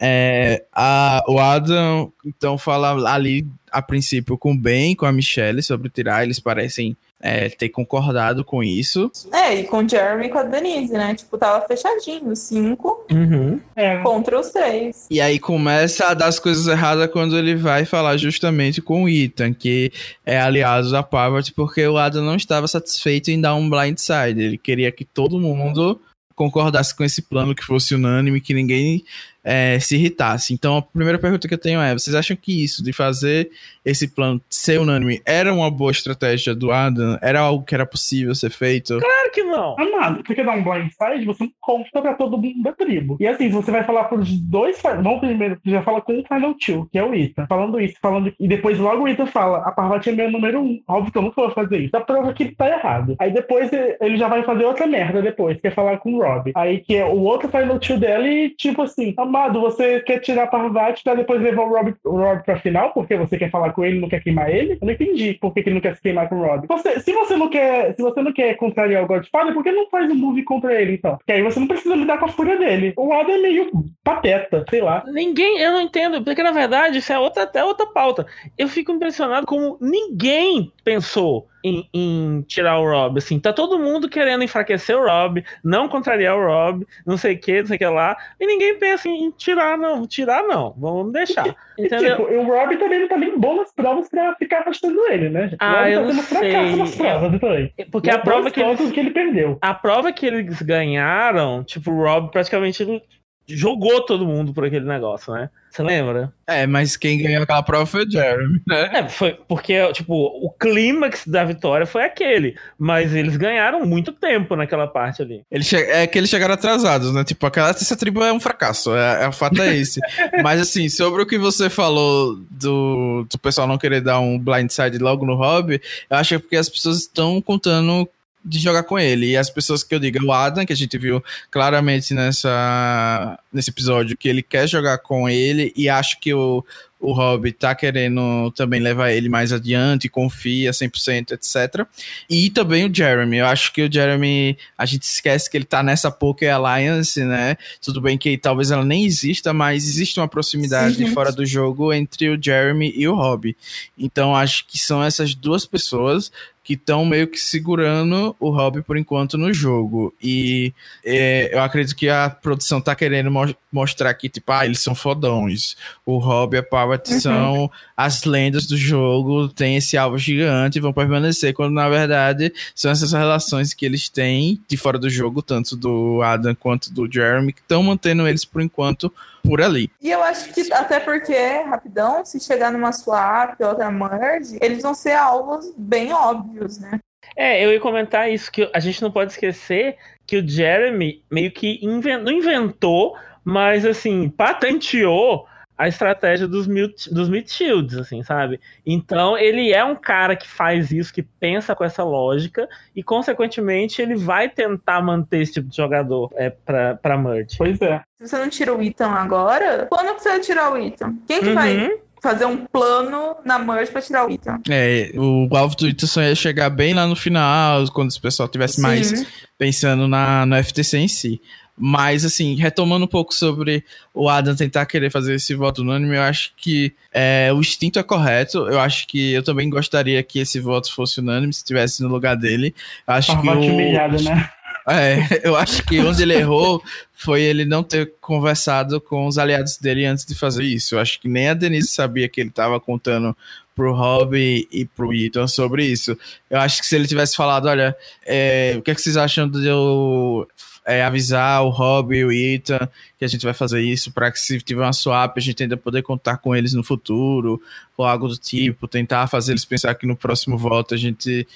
É, a- o Adam então fala ali a princípio com o Ben, com a Michelle sobre tirar. Eles parecem é, ter concordado com isso. É, e com o Jeremy e com a Denise, né? Tipo, tava fechadinho, cinco Uhum. É, contra os três. E aí começa a dar as coisas erradas quando ele vai falar justamente com o Ethan, que é aliado da Parvati, porque o Adam não estava satisfeito em dar um blindside. Ele queria que todo mundo concordasse com esse plano, que fosse unânime, que ninguém é, se irritasse. Então a primeira pergunta que eu tenho é: vocês acham que isso de fazer esse plano ser unânime era uma boa estratégia do Adam? Era algo que era possível ser feito? Claro que não. Amado, você quer dar um blindside, você não conta pra todo mundo da tribo. E assim, se você vai falar pros dois, vamos primeiro, você já fala com o Final Two, que é o Ethan, falando isso, falando e depois logo o Ethan fala, a Parvati é meu número um. Óbvio que eu nunca vou fazer isso. A prova que ele tá errado. Aí depois ele já vai fazer outra merda depois, que é falar com o Rob. Aí que é o outro Final Two dela e tipo assim, amado, Amado, você quer tirar a Parvati pra depois levar o Rob, o Rob pra final? Porque você quer falar com ele não quer queimar ele? Eu não entendi por que, que ele não quer se queimar com o Rob. Você, se você não quer, se você não quer contrariar o Godfather, por que não faz um move contra ele, então? Porque aí você não precisa lidar com a fúria dele. O Adam é meio pateta, sei lá. Ninguém, eu não entendo, porque na verdade isso é outra, até outra pauta. Eu fico impressionado como ninguém pensou em, em, tirar o Rob. Assim, tá todo mundo querendo enfraquecer o Rob, não contrariar o Rob, não sei o que, não sei o que lá. E ninguém pensa em, tirar, não. Tirar, não. Vamos deixar. Entendeu? tipo, o Rob também não tá nem bom nas provas pra ficar afastando ele, né? Ah, o Rob eu tá tendo fracasso nas provas é, também. Porque a prova que eles, que ele perdeu. A prova que eles ganharam, tipo, o Rob praticamente jogou todo mundo por aquele negócio, né? Você lembra? É, mas quem ganhou aquela prova foi o Jeremy, né? É, foi porque, tipo, o clímax da vitória foi aquele. Mas eles ganharam muito tempo naquela parte ali. Eles é que eles chegaram atrasados, né? Tipo, aquela essa tribo é um fracasso. É, é, o fato é esse. mas, assim, sobre o que você falou do, do pessoal não querer dar um blindside logo no hobby, eu acho que é porque as pessoas estão contando de jogar com ele. E as pessoas que eu digo, o Adam, que a gente viu claramente nessa, nesse episódio, que ele quer jogar com ele e acho que o, o Rob tá querendo também levar ele mais adiante, confia 100%, etc. E também o Jeremy. Eu acho que o Jeremy, a gente esquece que ele tá nessa Poker Alliance, né? Tudo bem que talvez ela nem exista, mas existe uma proximidade Sim, fora do jogo entre o Jeremy e o Rob. Então acho que são essas duas pessoas que estão meio que segurando o Rob por enquanto no jogo. E é, eu acredito que a produção tá querendo mo mostrar que, tipo, ah, eles são fodões. O Rob e a Power uhum. são as lendas do jogo, tem esse alvo gigante e vão permanecer, quando na verdade são essas relações que eles têm de fora do jogo, tanto do Adam quanto do Jeremy, que estão mantendo eles por enquanto por ali. E eu acho que até porque, rapidão, se chegar numa swap ou outra merge, eles vão ser alvos bem óbvios, né? É, eu ia comentar isso, que a gente não pode esquecer que o Jeremy meio que invent, não inventou, mas assim, patenteou a estratégia dos mute, dos mute shields, assim, sabe? Então ele é um cara que faz isso, que pensa com essa lógica e consequentemente ele vai tentar manter esse tipo de jogador é, pra, pra merge. Pois é. Se você não tira o Ethan agora, quando que você vai tirar o Ethan? Quem que uhum. vai fazer um plano na merge pra tirar o Ethan? É, o alvo do Ethan só ia chegar bem lá no final, quando o pessoal tivesse mais pensando na, no FTC em si. Mas, assim, retomando um pouco sobre o Adam tentar querer fazer esse voto unânime, eu acho que é, o instinto é correto. Eu acho que eu também gostaria que esse voto fosse unânime, se estivesse no lugar dele. Eu acho ah, que o... humilhado, né? É, eu acho que onde ele errou foi ele não ter conversado com os aliados dele antes de fazer isso. Eu acho que nem a Denise sabia que ele estava contando pro Rob e pro Ethan sobre isso. Eu acho que se ele tivesse falado, olha, é, o que, é que vocês acham de eu é, avisar o Rob e o Ethan que a gente vai fazer isso para que se tiver uma swap a gente ainda poder contar com eles no futuro ou algo do tipo, tentar fazer eles pensar que no próximo voto a gente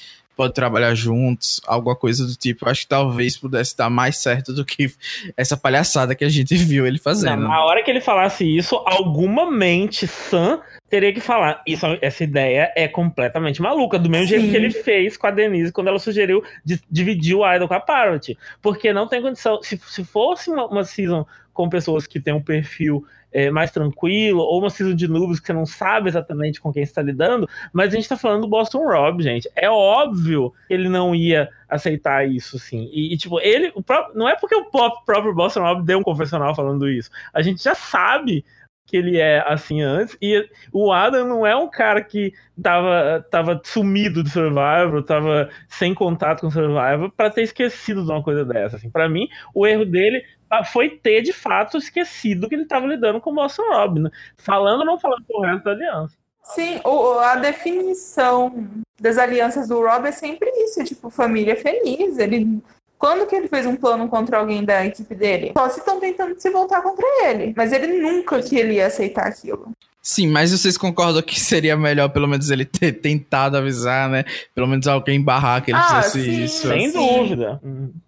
pode trabalhar juntos, alguma coisa do tipo. Acho que talvez pudesse dar mais certo do que essa palhaçada que a gente viu ele fazendo. Não, na hora que ele falasse isso, alguma mente sã teria que falar. Isso, essa ideia é completamente maluca, do mesmo Sim. jeito que ele fez com a Denise quando ela sugeriu de dividir o Idol com a Parrot. Porque não tem condição. Se, se fosse uma, uma season com pessoas que têm um perfil é, mais tranquilo, ou uma season de nubes que você não sabe exatamente com quem está lidando, mas a gente está falando do Boston Rob, gente. É óbvio que ele não ia aceitar isso, sim. E, e tipo, ele. Próprio, não é porque o próprio Boston Rob deu um confessional falando isso. A gente já sabe que ele é assim antes. E o Adam não é um cara que tava, tava sumido do Survivor, tava sem contato com o Survivor, para ter esquecido de uma coisa dessa. Assim. Para mim, o erro dele foi ter de fato esquecido que ele estava lidando com o Boston Rob, né? falando ou não falando com o resto da aliança. Sim, o, a definição das alianças do Rob é sempre isso, tipo, família feliz. Ele quando que ele fez um plano contra alguém da equipe dele? Só se estão tentando se voltar contra ele. Mas ele nunca que ele ia aceitar aquilo. Sim, mas vocês concordam que seria melhor pelo menos ele ter tentado avisar, né? Pelo menos alguém barrar que ele ah, fizesse sim, isso. Sem sim. dúvida.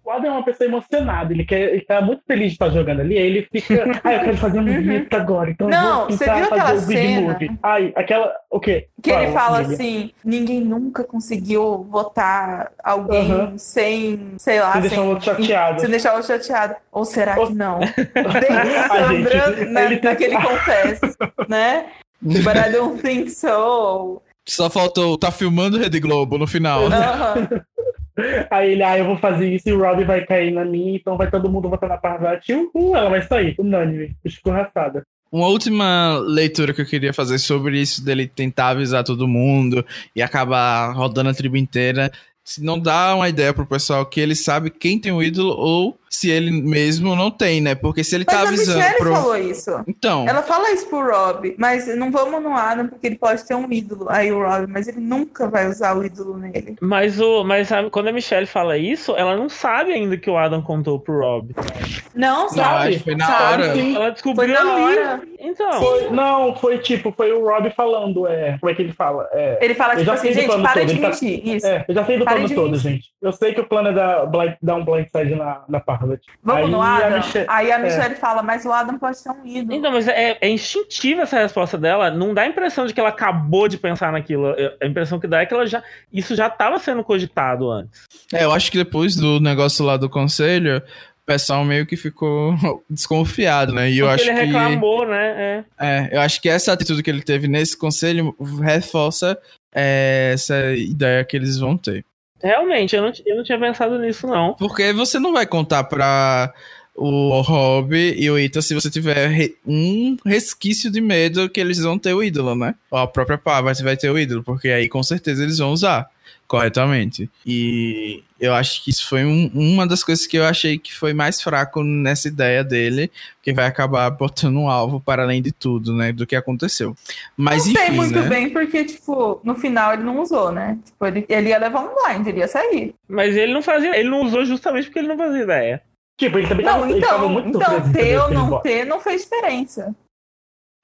O Adam é uma pessoa emocionada, ele, quer, ele tá muito feliz de estar jogando ali, aí ele fica, ai, eu quero fazer um movimento uhum. agora, então Não, eu vou você viu aquela cena? Ai, aquela, o quê? Que Qual, ele fala assim, ninguém nunca conseguiu votar alguém uhum. sem, sei lá, sem, deixar o outro chateado. Sem deixar o outro chateado. Ou será que não? Bem Sandra na, ele naquele confesso, né? But I don't think so. Só faltou, tá filmando Rede Globo no final. Uhum. Aí ele, ah, eu vou fazer isso e o Robbie vai cair na minha, então vai todo mundo votar na Parvati. Uh, ela vai sair, unânime, escorraçada. Uma última leitura que eu queria fazer sobre isso dele tentar avisar todo mundo e acabar rodando a tribo inteira. Se não dá uma ideia pro pessoal que ele sabe quem tem o ídolo ou se ele mesmo não tem, né? Porque se ele mas tá avisando. Mas a pro... falou isso. Então. Ela fala isso pro Rob, mas não vamos no Adam porque ele pode ter um ídolo. Aí o Rob, mas ele nunca vai usar o ídolo nele. Mas o, mas a, quando a Michelle fala isso, ela não sabe ainda que o Adam contou pro Rob. Não, sabe? Não, foi na sabe, hora. Sim. Ela descobriu foi na ali. Hora. Então. Foi, não, foi tipo, foi o Rob falando, é, como é que ele fala? É, ele fala tipo assim, gente, para todo. de tá mentir. Tá, isso. É, eu já sei do plano todo, gente. Eu sei que o plano é dar, dar um blindside na, na Parvati. Vamos Aí, no Adam. A Aí a Michelle é. fala, mas o Adam pode ser um ídolo. Então, mas é, é instintiva essa resposta dela. Não dá a impressão de que ela acabou de pensar naquilo. É, a impressão que dá é que ela já. Isso já estava sendo cogitado antes. É, eu acho que depois do negócio lá do conselho, o pessoal meio que ficou desconfiado, né? E eu acho ele que... reclamou, né? É. é. eu acho que essa atitude que ele teve nesse conselho reforça é, essa ideia que eles vão ter. Realmente, eu não, eu não tinha pensado nisso, não. Porque você não vai contar pra o Rob e o Ita se você tiver re um resquício de medo que eles vão ter o ídolo, né? Ou a própria Parvati vai ter o ídolo, porque aí com certeza eles vão usar corretamente. E eu acho que isso foi um, uma das coisas que eu achei que foi mais fraco nessa ideia dele, que vai acabar botando um alvo para além de tudo, né, do que aconteceu. Mas não sei enfim, muito né? bem porque tipo, no final ele não usou, né? Tipo, ele, ele ia levar um blind, ele ia sair. Mas ele não fazia, ele não usou justamente porque ele não fazia ideia. Tipo, ele também não, tava, então, ele muito então ter ou não ter não fez diferença.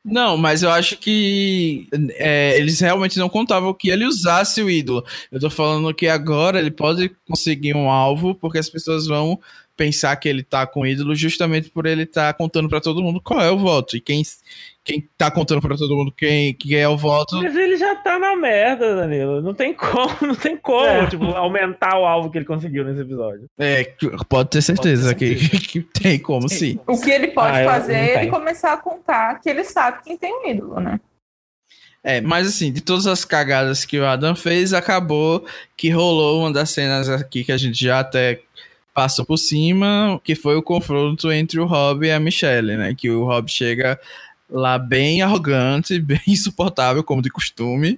Não, mas eu acho que é, eles realmente não contavam que ele usasse o ídolo. Eu tô falando que agora ele pode conseguir um alvo, porque as pessoas vão pensar que ele tá com ídolo justamente por ele estar tá contando para todo mundo qual é o voto. E quem, quem tá contando para todo mundo quem, quem é o voto. Mas ele já tá na merda, Danilo. Não tem como, não tem como, é. tipo, aumentar o alvo que ele conseguiu nesse episódio. É, pode ter certeza, pode ter certeza. Que, que, tem como, sim. O que ele pode ah, fazer é ele começar a contar que ele sabe quem tem um ídolo, né? É, mas assim, de todas as cagadas que o Adam fez, acabou que rolou uma das cenas aqui que a gente já até passou por cima, que foi o confronto entre o Rob e a Michelle, né? Que o Rob chega lá bem arrogante, bem insuportável, como de costume,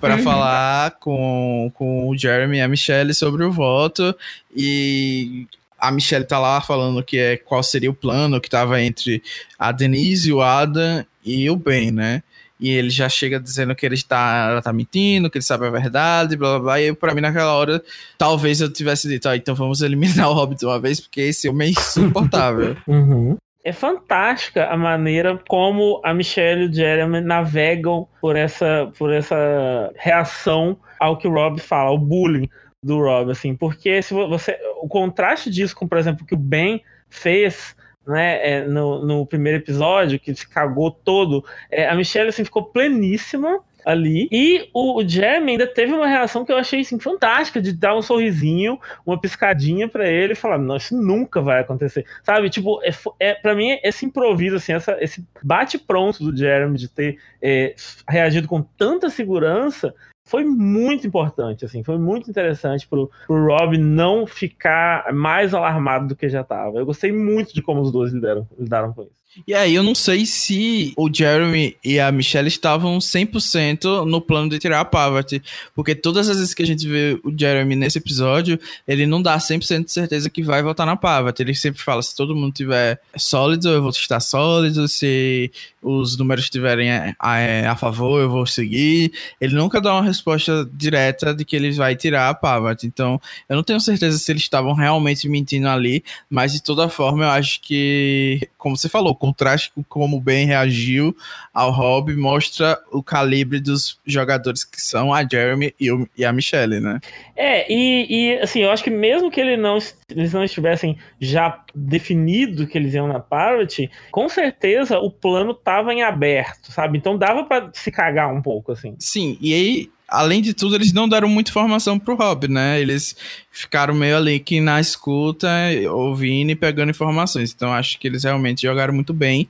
para uhum. falar com, com o Jeremy e a Michelle sobre o voto. E a Michelle tá lá falando que é qual seria o plano que tava entre a Denise, o Adam e o Ben, né? E ele já chega dizendo que ele está, ela tá mentindo, que ele sabe a verdade, blá blá blá. E pra mim, naquela hora, talvez eu tivesse dito, ah, então vamos eliminar o Hobbit uma vez, porque esse homem é insuportável. uhum. É fantástica a maneira como a Michelle e o Jeremy navegam por essa, por essa reação ao que o Rob fala, o bullying do Rob, assim, porque se você, o contraste disso com, por exemplo, o que o Ben fez né, é, no, no primeiro episódio, que se cagou todo, é, a Michelle assim, ficou pleníssima ali. E o, o Jeremy ainda teve uma reação que eu achei assim, fantástica, de dar um sorrisinho, uma piscadinha para ele e falar: Não, isso nunca vai acontecer. Sabe? Tipo, é, é, para mim, esse improviso, assim, essa, esse bate-pronto do Jeremy de ter é, reagido com tanta segurança foi muito importante, assim, foi muito interessante pro, pro Rob não ficar mais alarmado do que já estava. Eu gostei muito de como os dois lidaram, lidaram com isso. E aí, eu não sei se o Jeremy e a Michelle estavam 100% no plano de tirar a Parvati, porque todas as vezes que a gente vê o Jeremy nesse episódio, ele não dá 100% de certeza que vai votar na Parvati. Ele sempre fala, se todo mundo tiver sólido, eu vou estar sólido, se os números estiverem a, a, a, favor, eu vou seguir. Ele nunca dá uma resposta direta de que ele vai tirar a Parvati. Então, eu não tenho certeza se eles estavam realmente mentindo ali, mas de toda forma, eu acho que como você falou, contraste com como o Ben reagiu ao Rob mostra o calibre dos jogadores que são a Jeremy e, o, e a Michelle, né? É, e, e, assim, eu acho que mesmo que ele não, eles não estivessem já definido que eles iam na Parrot, com certeza o plano tava em aberto, sabe? Então dava para se cagar um pouco, assim. Sim, e aí além de tudo, eles não deram muita informação pro Rob, né? Eles ficaram meio ali que na escuta, ouvindo e pegando informações. Então acho que eles realmente jogaram muito bem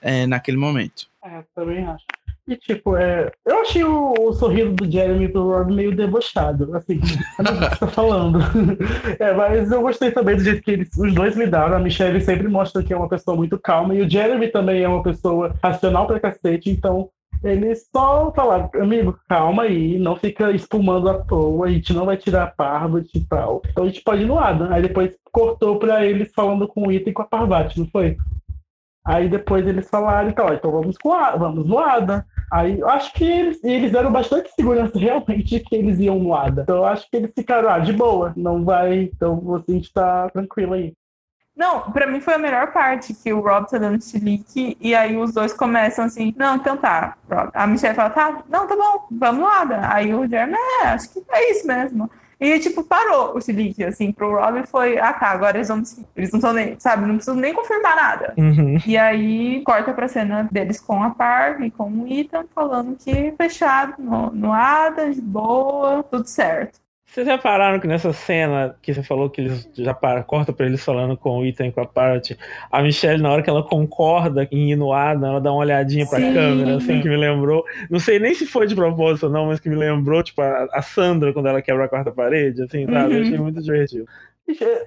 é, naquele momento. É, também acho. E tipo, é, eu achei o, o sorriso do Jeremy pro Rob meio debochado, assim, tá falando. É, mas eu gostei também do jeito que eles, os dois lidaram. A Michelle sempre mostra que é uma pessoa muito calma, e o Jeremy também é uma pessoa racional pra cacete, então eles só falaram, amigo, calma aí, não fica espumando à toa, a gente não vai tirar a Parvati e tal. Então a gente pode ir no Adam. Aí depois cortou pra eles falando com o Ita e com a Parvati, não foi? Aí depois eles falaram, então, então vamos, com a, vamos no. Aí eu acho que eles, eles deram bastante segurança realmente que eles iam no ADA. Então eu acho que eles ficaram, ah, de boa, não vai, então a gente tá tranquilo aí. Não, pra mim foi a melhor parte, que o Rob tá dando chilique e aí os dois começam assim, não, então tá, Rob. A Michelle fala, tá, não, tá bom, vamos lá. Aí o Jeremy, é, acho que é isso mesmo. E, tipo, parou o chilique, assim, pro Robin foi, ah, tá, agora eles vão Eles não estão nem, sabe, não precisam nem confirmar nada. Uhum. E aí, corta pra cena deles com a Parv e com o Ethan, falando que fechado, no, no Ada, de boa, tudo certo. Vocês repararam que nessa cena que você falou que eles já para, corta pra eles falando com o Ethan e com a Parrot, a Michelle, na hora que ela concorda em ir no Adam, ela dá uma olhadinha pra Sim. câmera, assim, que me lembrou. Não sei nem se foi de propósito ou não, mas que me lembrou, tipo, a, a Sandra quando ela quebra a quarta parede, assim, sabe? Uhum. Achei muito divertido.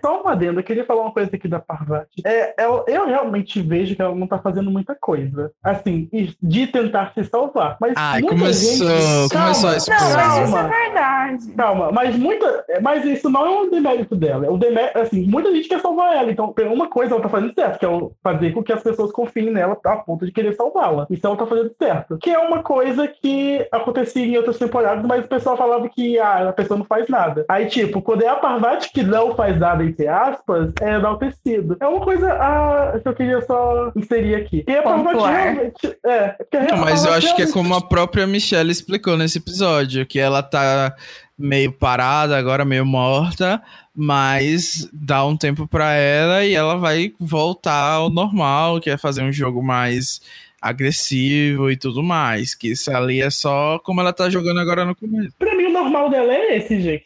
Só uma adendo, eu queria falar uma coisa aqui da Parvati. É, eu, eu, realmente vejo que ela não tá fazendo muita coisa. Assim, de tentar se salvar. Mas Ai, começou, gente... começou a expor. Não, mas isso é verdade. Calma, mas muita. Mas isso não é um demérito dela. É um demérito, assim, muita gente quer salvar ela. Então, uma coisa ela tá fazendo certo, que é fazer com que as pessoas confiem nela a ponto de querer salvá-la. Isso ela tá fazendo certo. Que é uma coisa que acontecia em outras temporadas, mas o pessoal falava que ah, a pessoa não faz nada. Aí, tipo, quando é a Parvati que não faz nada, entre aspas, é enaltecido. É uma coisa ah, que eu queria só inserir aqui. E a realmente. É, Não, mas eu acho que é como a própria Michelle explicou nesse episódio, que ela tá meio parada, agora meio morta, mas dá um tempo para ela e ela vai voltar ao normal, que é fazer um jogo mais agressivo e tudo mais. Que isso ali é só como ela tá jogando agora no começo. Pra mim, o normal dela é esse, gente.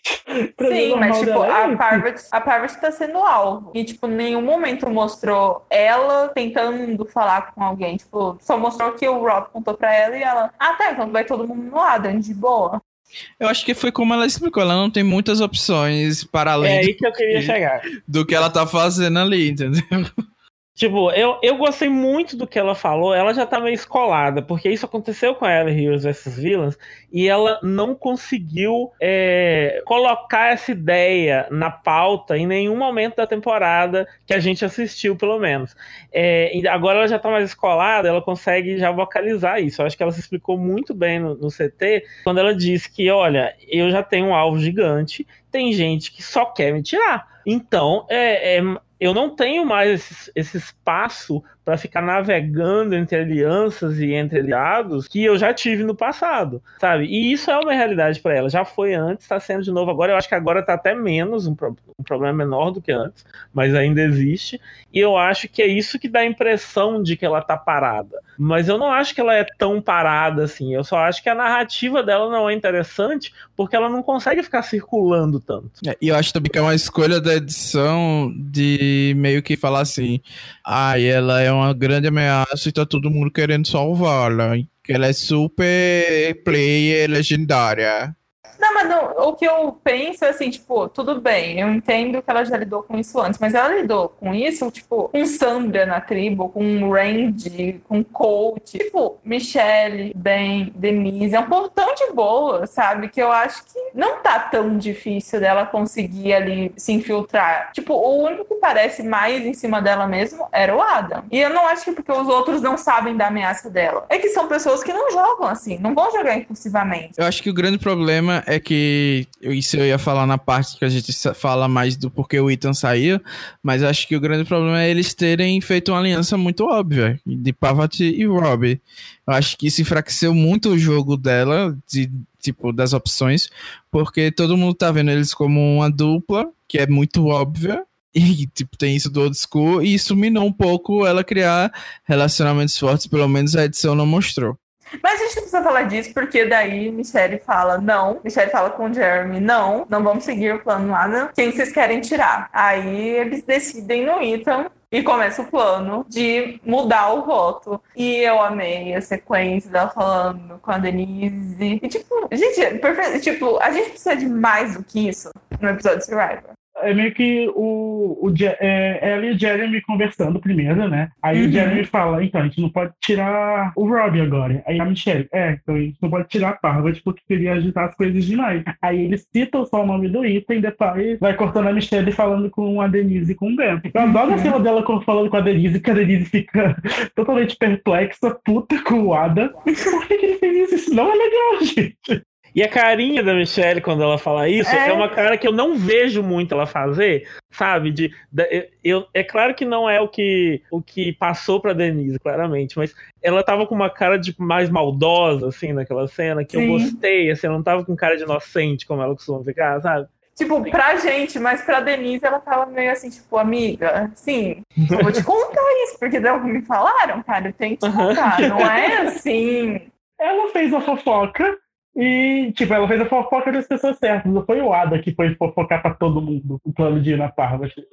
Pra Sim, mas tipo, é a Parvati, a Parvati tá sendo alvo. E, tipo, nenhum momento mostrou ela tentando falar com alguém. Tipo, só mostrou que o Rob contou pra ela e ela, ah, tá, então vai todo mundo no Adam, de boa. Eu acho que foi como ela explicou, ela não tem muitas opções para além é aí que eu queria chegar. do que ela tá fazendo ali, entendeu? Tipo, eu, eu gostei muito do que ela falou. Ela já tá meio escolada, porque isso aconteceu com a Ellie Heroes vs Villains e ela não conseguiu é, colocar essa ideia na pauta em nenhum momento da temporada que a gente assistiu, pelo menos. É, agora ela já tá mais escolada, ela consegue já vocalizar isso. Eu acho que ela se explicou muito bem no, no CT quando ela disse que, olha, eu já tenho um alvo gigante, tem gente que só quer me tirar. Então, é, é eu não tenho mais esse, esse espaço para ficar navegando entre alianças e entre aliados que eu já tive no passado, sabe? E isso é uma realidade para ela. Já foi antes, está sendo de novo agora. Eu acho que agora está até menos, um, um, problema menor do que antes, mas ainda existe. E eu acho que é isso que dá a impressão de que ela está parada. Mas eu não acho que ela é tão parada assim. Eu só acho que a narrativa dela não é interessante porque ela não consegue ficar circulando tanto. É, e eu acho também que é uma escolha da edição de meio que falar assim: ah, ela é uma grande ameaça e tá todo mundo querendo salvá-la. Ela é super player legendária. Não, mas não, o que eu penso é assim, tipo, tudo bem, eu entendo que ela já lidou com isso antes, mas ela lidou com isso, tipo, com Sandra na tribo, com Randy, com Coach, tipo, Michelle, Ben, Denise, é um portão de boa, sabe? Que eu acho que não tá tão difícil dela conseguir ali se infiltrar. Tipo, o único que parece mais em cima dela mesmo era o Adam. E eu não acho que porque os outros não sabem da ameaça dela. É que são pessoas que não jogam assim, não vão jogar impulsivamente. Eu acho que o grande problema é que. Isso eu ia falar na parte que a gente fala mais do porquê o Ethan saiu, mas acho que o grande problema é eles terem feito uma aliança muito óbvia de Pavat e Robbie. Eu acho que isso enfraqueceu muito o jogo dela, de, tipo, das opções, porque todo mundo tá vendo eles como uma dupla, que é muito óbvia, e, tipo, tem isso do old school, e isso minou um pouco ela criar relacionamentos fortes, pelo menos a edição não mostrou. Mas a gente não precisa falar disso, porque daí Michelle fala não. Michelle fala com o Jeremy, não, não vamos seguir o plano lá. Quem vocês querem tirar? Aí eles decidem no Ethan e começa o plano de mudar o voto. E eu amei a sequência dela falando com a Denise. E tipo, gente, perfeito. Tipo, a gente precisa de mais do que isso no episódio Survivor é meio que o, o é, ela e o Jeremy conversando primeiro, né? Aí uhum. o Jeremy fala, então, a gente não pode tirar o Robbie agora. Aí a Michelle, é, então a gente não pode tirar a Parvati porque queria agitar as coisas demais. Aí eles citam só o nome do item, depois vai cortando a Michelle falando com a Denise e com o Ben. Eu adoro uhum. a cena dela falando com a Denise, que a Denise fica totalmente perplexa, puta com o Ada. Por que, que ele fez isso? Isso não é legal, gente. E a carinha da Michelle quando ela fala isso é. é, uma cara que eu não vejo muito ela fazer, sabe? De, de, eu, é claro que não é o que, o que passou pra Denise, claramente, mas ela tava com uma cara de mais maldosa, assim, naquela cena, que Sim. eu gostei, assim, ela não tava com cara de inocente, como ela costuma ficar, sabe? Tipo, pra gente, mas pra Denise ela tava meio assim, tipo, amiga, sim, eu vou te contar isso, porque deu me falaram, cara, eu tenho que te contar, não é assim. Ela fez a fofoca, e, tipo, ela fez a fofoca das pessoas certas. Não foi o Ada que foi fofocar pra todo mundo o plano de ir na Parvati.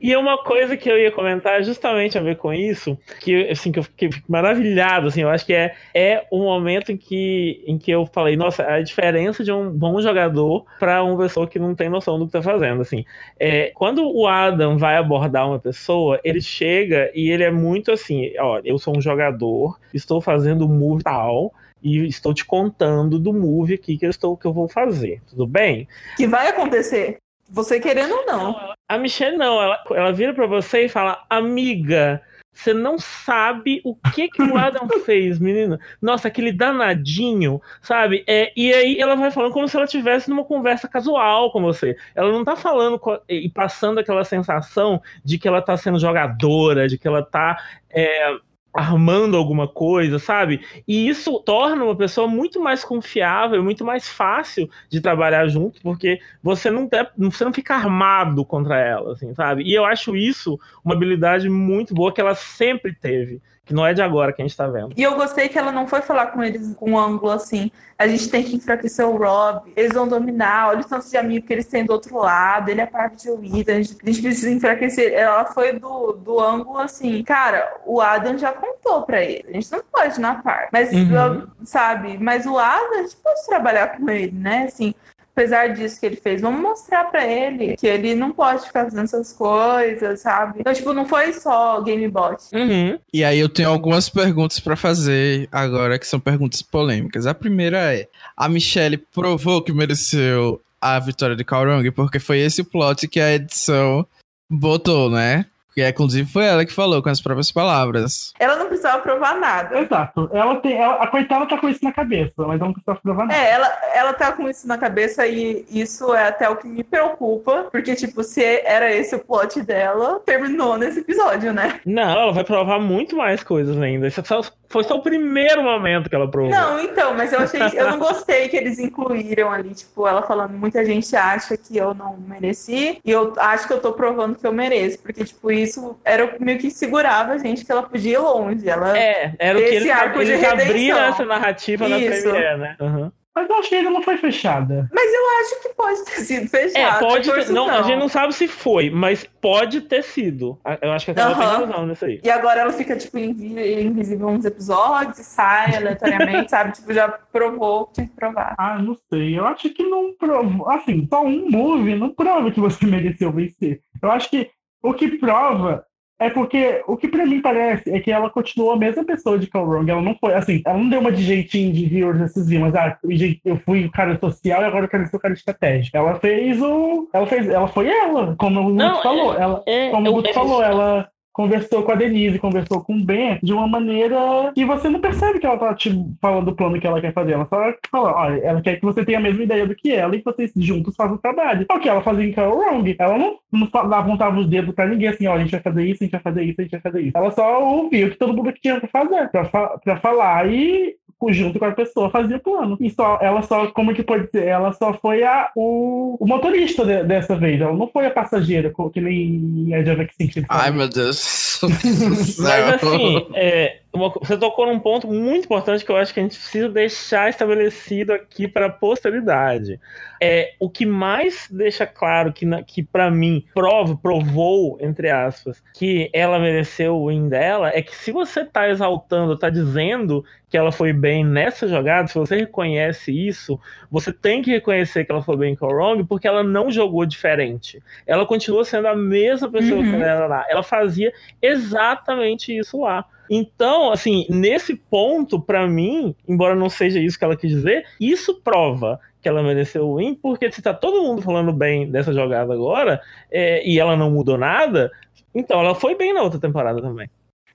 E uma coisa que eu ia comentar justamente a ver com isso, que, assim, que eu fiquei maravilhado, assim, eu acho que é, é o momento em que, em que eu falei, nossa, a diferença de um bom jogador para uma pessoa que não tem noção do que tá fazendo, assim. É, quando o Adam vai abordar uma pessoa, ele chega e ele é muito assim, ó, eu sou um jogador, estou fazendo mortal, e estou te contando do move aqui que eu, estou, que eu vou fazer. Tudo bem? Que vai acontecer. Você querendo ou não. A Michelle não, ela, ela vira para você e fala: Amiga, você não sabe o que que o Adam fez, menina. Nossa, aquele danadinho, sabe? É, e aí ela vai falando como se ela estivesse numa conversa casual com você. Ela não tá falando e passando aquela sensação de que ela tá sendo jogadora, de que ela tá. É, armando alguma coisa, sabe? E isso torna uma pessoa muito mais confiável, muito mais fácil de trabalhar junto, porque você não, tem, você não fica armado contra ela, assim, sabe? E eu acho isso uma habilidade muito boa que ela sempre teve que não é de agora que a gente tá vendo. E eu gostei que ela não foi falar com eles com um ângulo assim, a gente tem que enfraquecer o Rob, eles vão dominar, olha o tanto de amigo que eles têm do outro lado, ele é parte de Wida, a gente, a gente precisa enfraquecer. Ela foi do, do ângulo assim, cara, o Adam já contou pra ele, a gente não pode na par, mas, uhum. sabe, mas o Adam, a gente pode trabalhar com ele, né, assim, apesar disso que ele fez, vamos mostrar para ele que ele não pode ficar fazendo essas coisas, sabe? Então, tipo, não foi só GameBot. Uhum. E aí eu tenho algumas perguntas para fazer agora, que são perguntas polêmicas. A primeira é: a Michelle provou que mereceu a vitória de Kaurong, porque foi esse plot que a edição botou, né? Que inclusive foi ela que falou com as próprias palavras. Ela não precisava provar nada. Exato. Ela tem, ela, a coitada tá com isso na cabeça, mas ela não precisava provar nada. É, ela, ela tá com isso na cabeça e isso é até o que me preocupa, porque, tipo, se era esse o plot dela, terminou nesse episódio, né? Não, ela vai provar muito mais coisas ainda. Isso só, foi só o primeiro momento que ela provou. Não, então, mas eu achei. eu não gostei que eles incluíram ali, tipo, ela falando, muita gente acha que eu não mereci, e eu acho que eu tô provando que eu mereço, porque, tipo, isso era meio que segurava a gente que ela podia ir longe. Ela é, era o que eles, eles abriram essa narrativa Isso. na Premiere, né? Uhum. Mas eu achei que não foi fechada. Mas eu acho que pode ter sido fechada. É, pode ter, não, não, A gente não sabe se foi, mas pode ter sido. Eu acho que a Carol uhum. tem razão nisso aí. E agora ela fica, tipo, invisível uns episódios e sai aleatoriamente, sabe? Tipo, já provou que tinha que provar. Ah, não sei. Eu acho que não provou. Assim, só um move não prova que você mereceu vencer. Eu acho que o que prova É porque o que pra mim parece é que ela continuou a mesma pessoa de Call Wrong. Ela não foi, assim, ela não deu uma de jeitinho de viewers esses mas ah, eu fui o cara social e agora eu quero ser o cara estratégico. Ela fez o. Ela fez. Ela foi ela, como o Guto falou. É, ela, é, como o Guto falou, ela conversou com a Denise, conversou com o Ben de uma maneira que você não percebe que ela tá te falando do plano que ela quer fazer. Ela só fala, olha, ela quer que você tenha a mesma ideia do que ela e que vocês juntos façam o trabalho. O que ela fazia em Carol Wrong. Ela não, não apontava os dedos pra ninguém assim, ó, a gente vai fazer isso, a gente vai fazer isso, a gente vai fazer isso. Ela só ouvia o que todo mundo tinha pra fazer, pra, fa pra falar e junto com a pessoa fazia o plano. E só, ela só, como que pode ser? Ela só foi a, o, o motorista de, dessa vez. Ela não foi a passageira, que nem a Java Extinction. Ai, meu Deus. Mas assim, é, você tocou num ponto muito importante que eu acho que a gente precisa deixar estabelecido aqui para a posteridade. É, o que mais deixa claro que, que para mim prova, provou, entre aspas, que ela mereceu o win dela, é que se você tá exaltando, tá dizendo que ela foi bem nessa jogada, se você reconhece isso, você tem que reconhecer que ela foi bem com o Wrong, porque ela não jogou diferente. Ela continua sendo a mesma pessoa uhum. que ela era lá. Ela fazia exatamente isso lá. Então, assim, nesse ponto, para mim, embora não seja isso que ela quis dizer, isso prova que ela mereceu o win, porque se tá todo mundo falando bem dessa jogada agora, é, e ela não mudou nada, então ela foi bem na outra temporada também.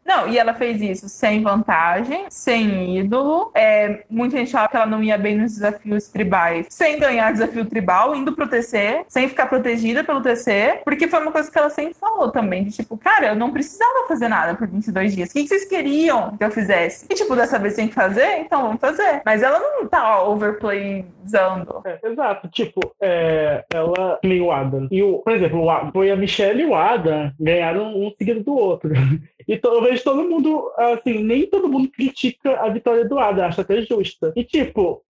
Não, e ela fez isso sem vantagem, sem ídolo. É, muita gente achava que ela não ia bem nos desafios tribais, sem ganhar desafio tribal, indo pro TC, sem ficar protegida pelo TC, porque foi uma coisa que ela sempre falou também, de tipo, cara, eu não precisava fazer nada por 22 dias. O que vocês queriam que eu fizesse? E tipo, dessa vez tem que fazer? Então vamos fazer. Mas ela não tá overplayzando. É, exato. Tipo, é, ela nem o Adam. E o, por exemplo, o foi a Michelle e o Adam ganharam um seguido do outro. E eu vejo todo mundo, assim, nem todo mundo critica a vitória do Ada, acha até justa. E tipo,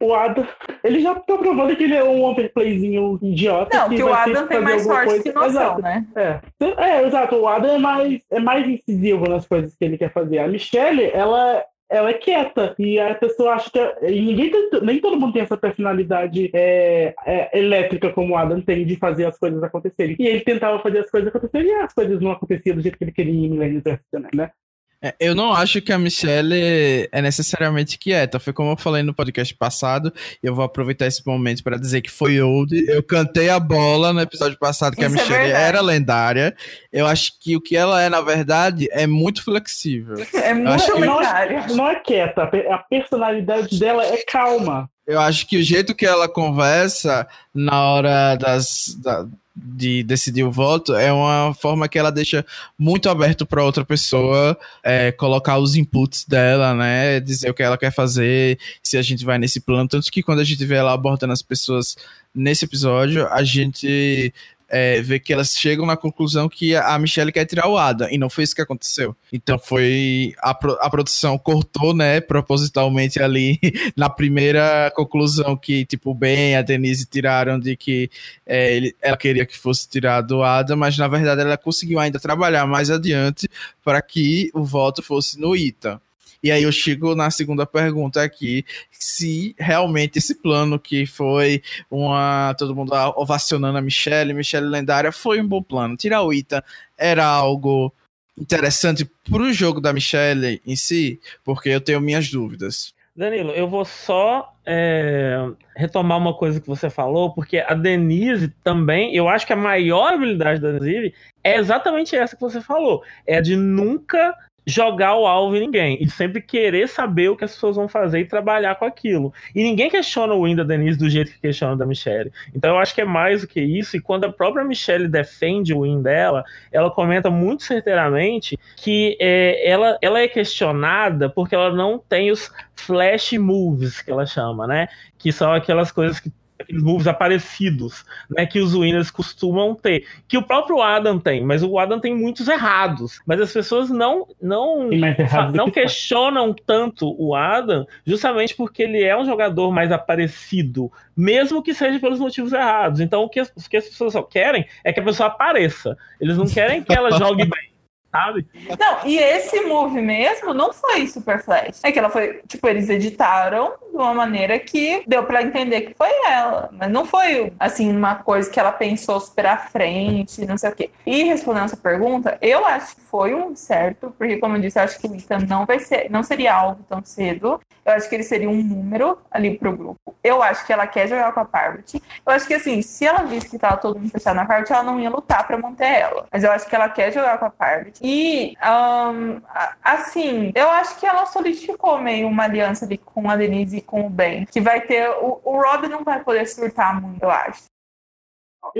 o Adam, ele já tá provando que ele é um overplayzinho idiota. Não, que, que o Adam tem mais forte coisa. que noção, exato. né? É. é, exato. O Adam é mais, é mais incisivo nas coisas que ele quer fazer. A Michelle, ela ela é quieta. E a pessoa acha que. E ninguém tem, nem todo mundo tem essa personalidade é, é, elétrica como o Adam tem de fazer as coisas acontecerem. E ele tentava fazer as coisas acontecerem e as coisas não aconteciam do jeito que ele queria em Millennium né? É, eu não acho que a Michelle é necessariamente quieta. Foi como eu falei no podcast passado. E eu vou aproveitar esse momento para dizer que foi old. Eu cantei a bola no episódio passado que Isso a é Michelle é era lendária. Eu acho que o que ela é, na verdade, é muito flexível. É muito lendária. Não, não é quieta. A personalidade dela é calma. Eu acho que o jeito que ela conversa na hora das. Da, de decidir o voto é uma forma que ela deixa muito aberto para outra pessoa é, colocar os inputs dela, né? Dizer o que ela quer fazer, se a gente vai nesse plano. Tanto que quando a gente vê ela abordando as pessoas nesse episódio, a gente é, ver que elas chegam na conclusão que a Michelle quer tirar o Adam, e não foi isso que aconteceu. Então foi. A, a produção cortou, né, propositalmente ali, na primeira conclusão que, tipo, bem a Denise tiraram de que é, ele, ela queria que fosse tirado o Adam, mas na verdade ela conseguiu ainda trabalhar mais adiante para que o voto fosse no Ita. E aí eu chego na segunda pergunta aqui, se realmente esse plano que foi uma todo mundo ovacionando a Michelle, Michelle lendária, foi um bom plano. Tirar o Ita era algo interessante para o jogo da Michelle em si, porque eu tenho minhas dúvidas. Danilo, eu vou só é, retomar uma coisa que você falou, porque a Denise também, eu acho que a maior habilidade da Denise é exatamente essa que você falou, é de nunca jogar o alvo em ninguém. E sempre querer saber o que as pessoas vão fazer e trabalhar com aquilo. E ninguém questiona o win da Denise do jeito que questiona da Michelle. Então eu acho que é mais do que isso. E quando a própria Michelle defende o win dela, ela comenta muito certeiramente que é, ela, ela é questionada porque ela não tem os flash moves, que ela chama, né? Que são aquelas coisas que aqueles moves aparecidos, né, que os winners costumam ter, que o próprio Adam tem, mas o Adam tem muitos errados, mas as pessoas não não não questionam tanto o Adam, justamente porque ele é um jogador mais aparecido, mesmo que seja pelos motivos errados. Então o que as, o que as pessoas só querem é que a pessoa apareça. Eles não querem que ela jogue bem. Sabe? Não, e esse move mesmo não foi super flash. É que ela foi, tipo, eles editaram de uma maneira que deu para entender que foi ela. Mas não foi, assim, uma coisa que ela pensou super à frente, não sei o quê. E respondendo essa pergunta, eu acho que foi um certo, porque, como eu disse, eu acho que o Ethan não vai ser, não seria alvo tão cedo. Eu acho que ele seria um número ali pro grupo. Eu acho que ela quer jogar com a Parvati. Eu acho que, assim, se ela visse que tava todo mundo fechado na Parvati, ela não ia lutar para manter ela. Mas eu acho que ela quer jogar com a Parvati. E, um, assim, eu acho que ela solidificou meio uma aliança ali com a Denise e com o Ben. Que vai ter. O, o Rob não vai poder surtar muito, eu acho.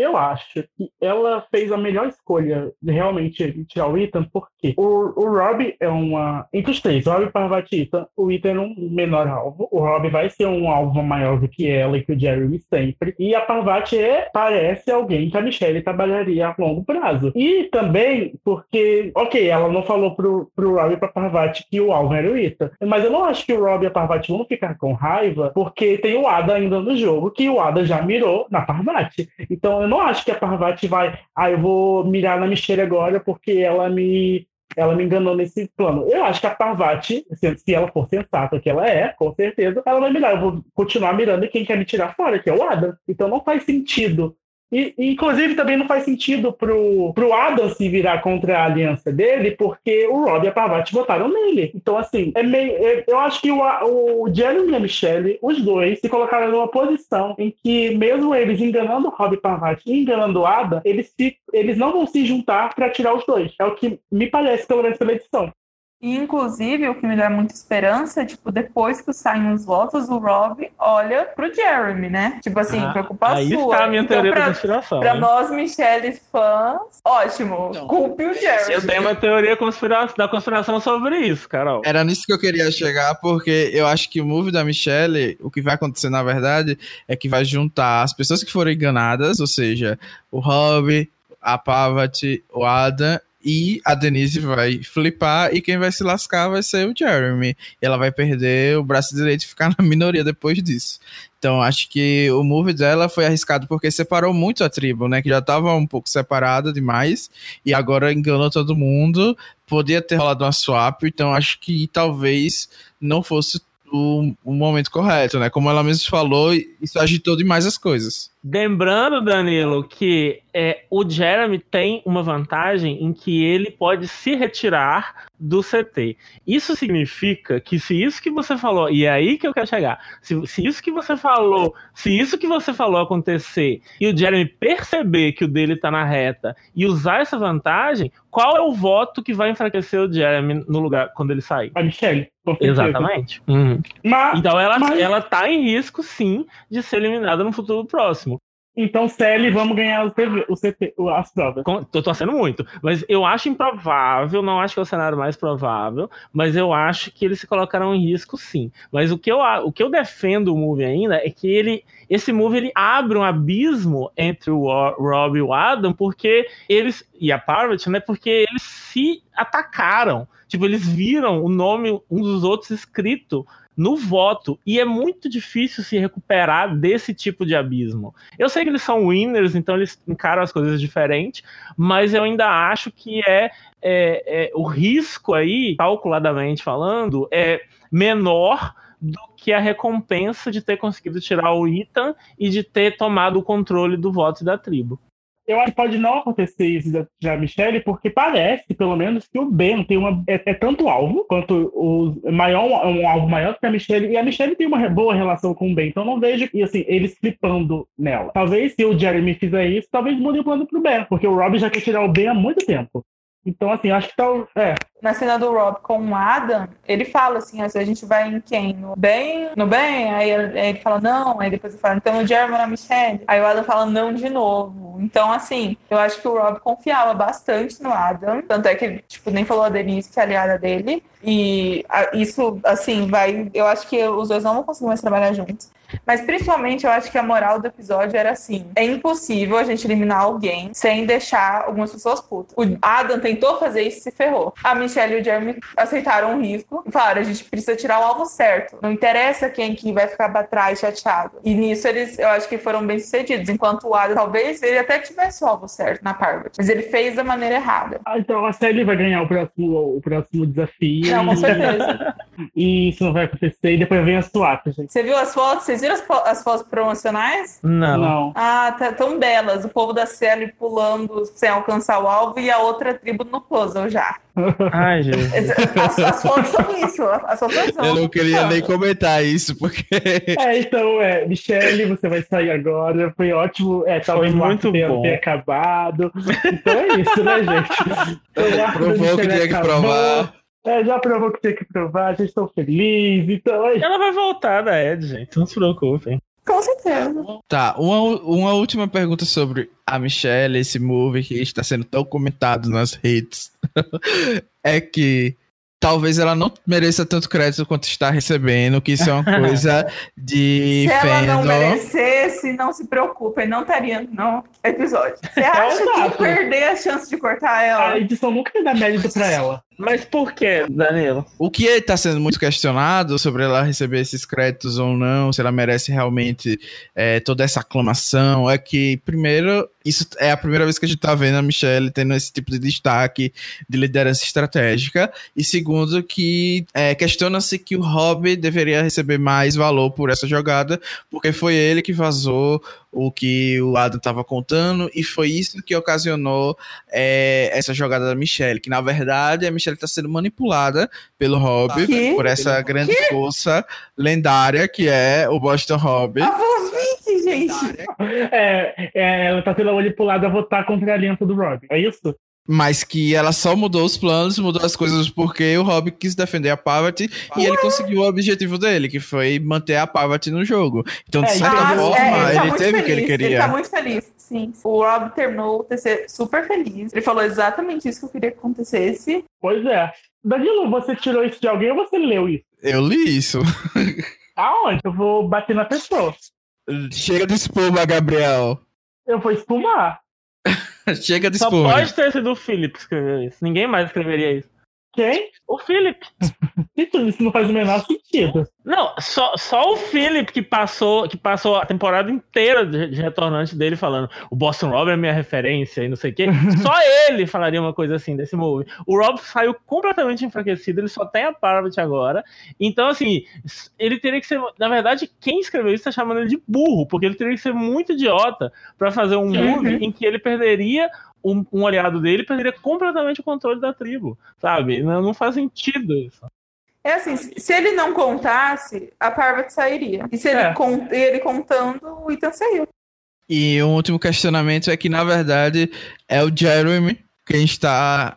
Eu acho que ela fez a melhor escolha de realmente tirar o Ethan, porque o, o Rob é uma. Entre os três, o Rob, Parvati Ethan, o Ethan é um menor alvo. O Rob vai ser um alvo maior do que ela e que o Jeremy sempre. E a Parvati é, parece alguém que a Michelle trabalharia a longo prazo. E também porque, ok, ela não falou pro, pro Rob e pra Parvati que o alvo era o Ethan. Mas eu não acho que o Rob e a Parvati vão ficar com raiva, porque tem o Ada ainda no jogo, que o Ada já mirou na Parvati. Então eu não acho que a Parvati vai, ah, eu vou mirar na Michelle agora porque ela me ela me enganou nesse plano. Eu acho que a Parvati, se, ela for sensata, que ela é, com certeza, ela vai mirar. Eu vou continuar mirando quem quer me tirar fora, que é o Adam. Então não faz sentido e, inclusive, também não faz sentido pro, pro Adam se virar contra a aliança dele, porque o Rob e a Parvati votaram nele. Então, assim, é meio, é, eu acho que o, o Jeremy e a Michelle, os dois, se colocaram numa posição em que, mesmo eles enganando o Rob e Parvati e enganando o Adam, eles, se, eles não vão se juntar para tirar os dois. É o que me parece, pelo menos pela edição. E, inclusive, o que me dá muita esperança, tipo, depois que saem os votos, o Rob olha pro Jeremy, né? Tipo assim, ah, preocupa aí sua. Está a minha então, teoria pra, da conspiração. Pra nós, Michelle fãs, ótimo. Então, Culpe o Jeremy. Eu tenho uma teoria conspira da conspiração sobre isso, Carol. Era nisso que eu queria chegar, porque eu acho que o move da Michelle, o que vai acontecer, na verdade, é que vai juntar as pessoas que foram enganadas, ou seja, o Rob, a Pavat, o Adam e a Denise vai flipar e quem vai se lascar vai ser o Jeremy. Ela vai perder o braço direito e ficar na minoria depois disso. Então acho que o move dela foi arriscado porque separou muito a tribo, né? Que já estava um pouco separada demais e agora enganou todo mundo. Podia ter rolado uma swap, então acho que talvez não fosse o, o, momento correto, né? Como ela mesmo falou, isso agitou demais as coisas. Lembrando, Danilo, que é, o Jeremy tem uma vantagem em que ele pode se retirar do CT. Isso significa que se isso que você falou, e é aí que eu quero chegar, se, se isso que você falou, se isso que você falou acontecer e o Jeremy perceber que o dele tá na reta e usar essa vantagem, qual é o voto que vai enfraquecer o Jeremy no lugar quando ele sair? A Michelle. Exatamente. Uhum. Mas, então ela, mas... ela tá em risco, sim, de ser eliminada no futuro próximo. Então, CL, vamos ganhar o CV, o CT, as provas. Tô torcendo muito. Mas eu acho improvável, não acho que é o cenário mais provável, mas eu acho que eles se colocaram em risco sim. Mas o que eu, o que eu defendo o move ainda é que ele. Esse move ele abre um abismo entre o Rob e o Adam, porque eles. E a Parvati, né? Porque eles se atacaram. Tipo, eles viram o nome um dos outros escrito no voto. E é muito difícil se recuperar desse tipo de abismo. Eu sei que eles são winners, então eles encaram as coisas diferentes, mas eu ainda acho que é, é, é o risco aí, calculadamente falando, é menor do que a recompensa de ter conseguido tirar o Ethan e de ter tomado o controle do voto da tribo. Eu acho que pode não acontecer isso da, Michelle, porque parece, pelo menos, que o Ben tem uma. É, é tanto alvo quanto o maior, um alvo maior que a Michelle. E a Michelle tem uma boa relação com o Ben. Então não vejo e assim, eles flipando nela. Talvez se o Jeremy fizer isso, talvez mude o plano pro Ben. Porque o Rob já quer tirar o Ben há muito tempo. Então, assim, acho que tá. É. Na cena do Rob com o Adam, ele fala assim: assim a gente vai em quem? No bem? No bem? Aí ele, fala não, aí depois ele fala, então no Jeremy na Michelle. Aí o Adam fala não de novo. Então, assim, eu acho que o Rob confiava bastante no Adam. Tanto é que, tipo, nem falou a Denise, que é aliada dele. E a, isso, assim, vai. Eu acho que os dois não vão conseguir mais trabalhar juntos. Mas principalmente eu acho que a moral do episódio era assim: é impossível a gente eliminar alguém sem deixar algumas pessoas putas. O Adam tentou fazer isso e se ferrou. A Michelle e o Jeremy aceitaram o risco e falaram: a gente precisa tirar o alvo certo. Não interessa quem que vai ficar pra trás chateado. E nisso eles, eu acho que foram bem sucedidos. Enquanto o Adam, talvez, ele até tivesse o alvo certo na Parvati. Mas ele fez da maneira errada. Ah, então a Sally vai ganhar o próximo, o próximo desafio. Não, com certeza. e isso não vai acontecer. E depois vem a swap, gente. Você viu as fotos? Vocês viram as, fo- as fotos promocionais? Não. Não. Ah, tá tão belas. O povo da Sally pulando sem alcançar o alvo e a outra tribo no puzzle já. Ai, Jesus. As, as fotos são isso. As fotos são Eu não queria nem comentar isso, porque. É, então, é, Michelle, você vai sair agora. Foi ótimo. É, talvez Foi muito bom. tenha acabado. Então é isso, né, gente? Provou que tinha que acabou. provar. É, já provou que tinha que provar, já estou feliz. Então é. Ela vai voltar da Ed, gente. Não se preocupem. Com certeza. Tá, uma, uma última pergunta sobre a Michelle, esse movie que está sendo tão comentado nas redes. é que talvez ela não mereça tanto crédito quanto está recebendo, que isso é uma coisa de Se ela não fandom. merecesse, não se preocupem, não estaria no episódio. Você acha Exato. que perder a chance de cortar A ela? edição nunca dar mérito pra ela. Mas por que, Danilo? O que está sendo muito questionado sobre ela receber esses créditos ou não, se ela merece realmente é, toda essa aclamação, é que, primeiro, isso é a primeira vez que a gente tá vendo a Michelle tendo esse tipo de destaque de liderança estratégica, e segundo, que é, questiona-se que o Rob deveria receber mais valor por essa jogada, porque foi ele que vazou o que o Adam estava contando, e foi isso que ocasionou é, essa jogada da Michelle, que na verdade a Michelle está sendo manipulada pelo Rob, Que? por essa grande força lendária que é o Boston Rob. A voz 20, gente. É, é, ela tá sendo manipulada a votar contra a aliança do Rob. É isso? Mas que ela só mudou os planos, mudou as coisas porque o Rob quis defender a Parvati e ele conseguiu o objetivo dele, que foi manter a Parvati no jogo. Então, de É, certa Ah, forma, é, tá ele teve o que ele queria. Ele tá muito feliz, sim. O Rob terminou o TC super feliz. Ele falou exatamente isso que eu queria que acontecesse. Pois é. Danilo, você tirou isso de alguém ou você leu isso? Eu li isso. Aonde? Eu vou bater na pessoa. Chega de espuma, Gabriel. Eu vou espumar. Chega de Só espuma. pode ter sido o Philip que escreveu isso. Ninguém mais escreveria isso. Quem? O Philip. Isso, isso não faz o menor sentido. Não, só, só o Philip que passou, que passou a temporada inteira de, de retornante dele falando o Boston Rob é minha referência e não sei o quê. Só ele falaria uma coisa assim desse movie. O Rob saiu completamente enfraquecido, ele só tem a Parvati agora. Então, assim, ele teria que ser. Na verdade, quem escreveu isso tá chamando ele de burro, porque ele teria que ser muito idiota pra fazer um Uhum. movie em que ele perderia. Um, um aliado dele perderia completamente o controle da tribo, sabe? Não, não faz sentido isso. É assim, se ele não contasse, a Parvati sairia. E se ele, É. con- ele contando, o Ethan saiu. E um último questionamento é que, na verdade, é o Jeremy quem está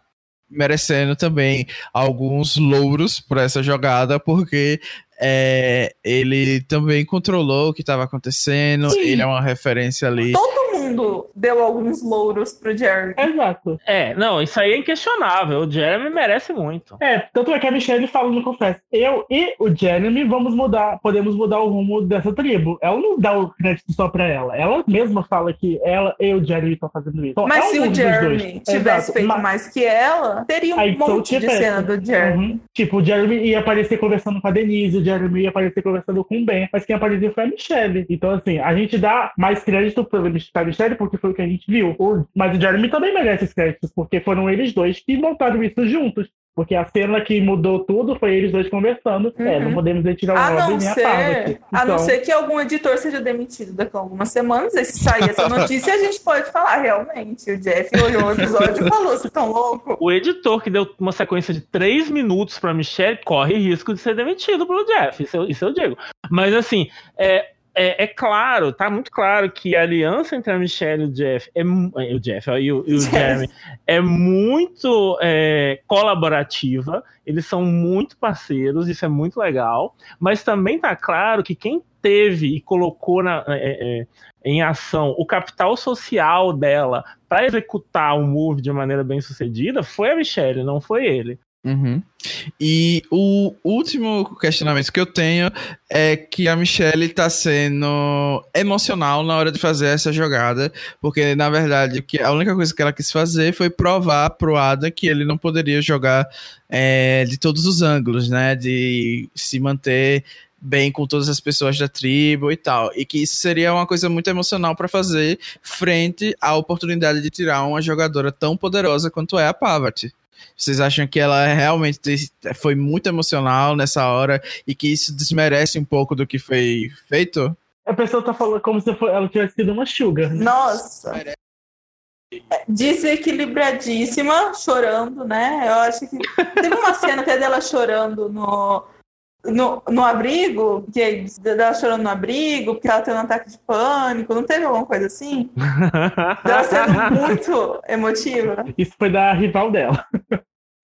merecendo também alguns louros por essa jogada, porque é, ele também controlou o que estava acontecendo, Sim. ele é uma referência ali. Todo mundo deu alguns louros pro Jeremy. Exato. É, não, isso aí é inquestionável. O Jeremy merece muito. É, tanto é que a Michelle fala no Confesso. Eu e o Jeremy vamos mudar, podemos mudar o rumo dessa tribo. Ela não dá o crédito só pra ela. Ela mesma fala que ela e o Jeremy estão fazendo isso. Então, Mas é se o Jeremy tivesse Exato. feito Mas- mais que ela, teria um Aí monte de cena do Jeremy. Uhum. Tipo, o Jeremy ia aparecer conversando com a Denise, o Jeremy ia aparecer conversando com o Ben, mas quem apareceu foi a Michelle. Então, assim, a gente dá mais crédito pra pra Michelle porque foi o que a gente viu. Mas o Jeremy também merece os créditos, porque foram eles dois que montaram isso juntos. Porque a cena que mudou tudo foi eles dois conversando. É, Uhum. não podemos retirar o A Robin não, nem a Parvati. ser, a não Então, ser que algum editor seja demitido daqui a algumas semanas. E se sair essa notícia, a gente pode falar realmente. O Jeff olhou o episódio e falou: vocês estão loucos? O editor que deu uma sequência de três minutos pra Michelle corre risco de ser demitido pelo Jeff. Isso eu, isso eu digo. Mas assim, é, é, é claro, tá muito claro que a aliança entre a Michelle e o Jeff, é, é, o Jeff e o, e o. Jeremy é muito é, colaborativa. Eles são muito parceiros, isso é muito legal. Mas também tá claro que quem teve e colocou na, é, é, em ação o capital social dela para executar o move de maneira bem sucedida foi a Michelle, não foi ele. Uhum. E o último questionamento que eu tenho é que a Michelle tá sendo emocional na hora de fazer essa jogada, porque na verdade a única coisa que ela quis fazer foi provar pro Ada que ele não poderia jogar é, de todos os ângulos, né? De se manter bem com todas as pessoas da tribo e tal. E que isso seria uma coisa muito emocional para fazer frente à oportunidade de tirar uma jogadora tão poderosa quanto é a Pavat. Vocês acham que ela realmente foi muito emocional nessa hora e que isso desmerece um pouco do que foi feito? A pessoa tá falando como se ela tivesse sido uma sugar. Né? Nossa! Desequilibradíssima, chorando, né? Eu acho que. Teve uma cena até dela chorando no, no, no abrigo, que dela chorando no abrigo, porque ela teve um ataque de pânico, não teve alguma coisa assim? Ela sendo muito emotiva. Isso foi da rival dela.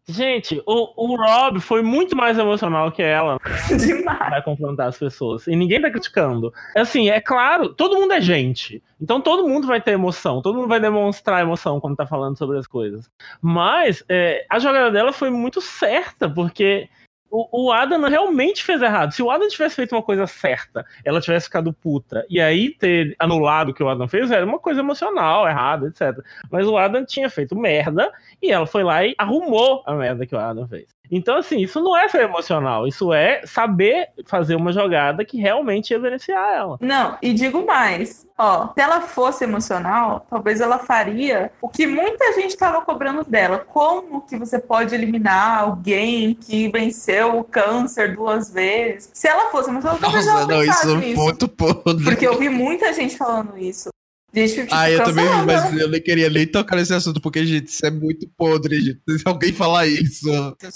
Gente, o, o Rob foi muito mais emocional que ela. Demais. Vai confrontar as pessoas. E ninguém tá criticando. Assim, é claro, todo mundo é gente. Então todo mundo vai ter emoção. Todo mundo vai demonstrar emoção quando tá falando sobre as coisas. Mas é, a jogada dela foi muito certa, porque o, o Adam realmente fez errado. Se o Adam tivesse feito uma coisa certa, ela tivesse ficado puta, e aí ter anulado o que o Adam fez, era uma coisa emocional, errada, etc. Mas o Adam tinha feito merda, e ela foi lá e arrumou a merda que o Adam fez. Então, assim, isso não é ser emocional, isso é saber fazer uma jogada que realmente ia beneficiar ela. Não, e digo mais, ó, se ela fosse emocional, talvez ela faria o que muita gente estava cobrando dela. Como que você pode eliminar alguém que venceu o câncer duas vezes? Se ela fosse emocional, talvez Nossa, ela não, isso é muito podre. Porque eu vi muita gente falando isso. Gente, ah, eu também mas eu nem queria nem tocar nesse assunto, porque, gente, isso é muito podre, gente. Se alguém falar isso.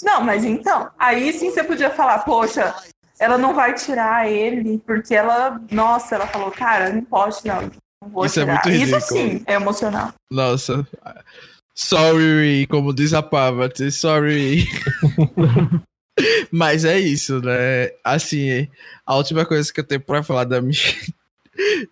Não, mas então, aí sim você podia falar, poxa, ela não vai tirar ele, porque ela, nossa, ela falou, cara, não pode, não. não vou isso é tirar. é muito ridículo. Isso sim é emocional. Nossa. Sorry, como diz a Pavat, sorry. Mas é isso, né? Assim, a última coisa que eu tenho pra falar da Michelle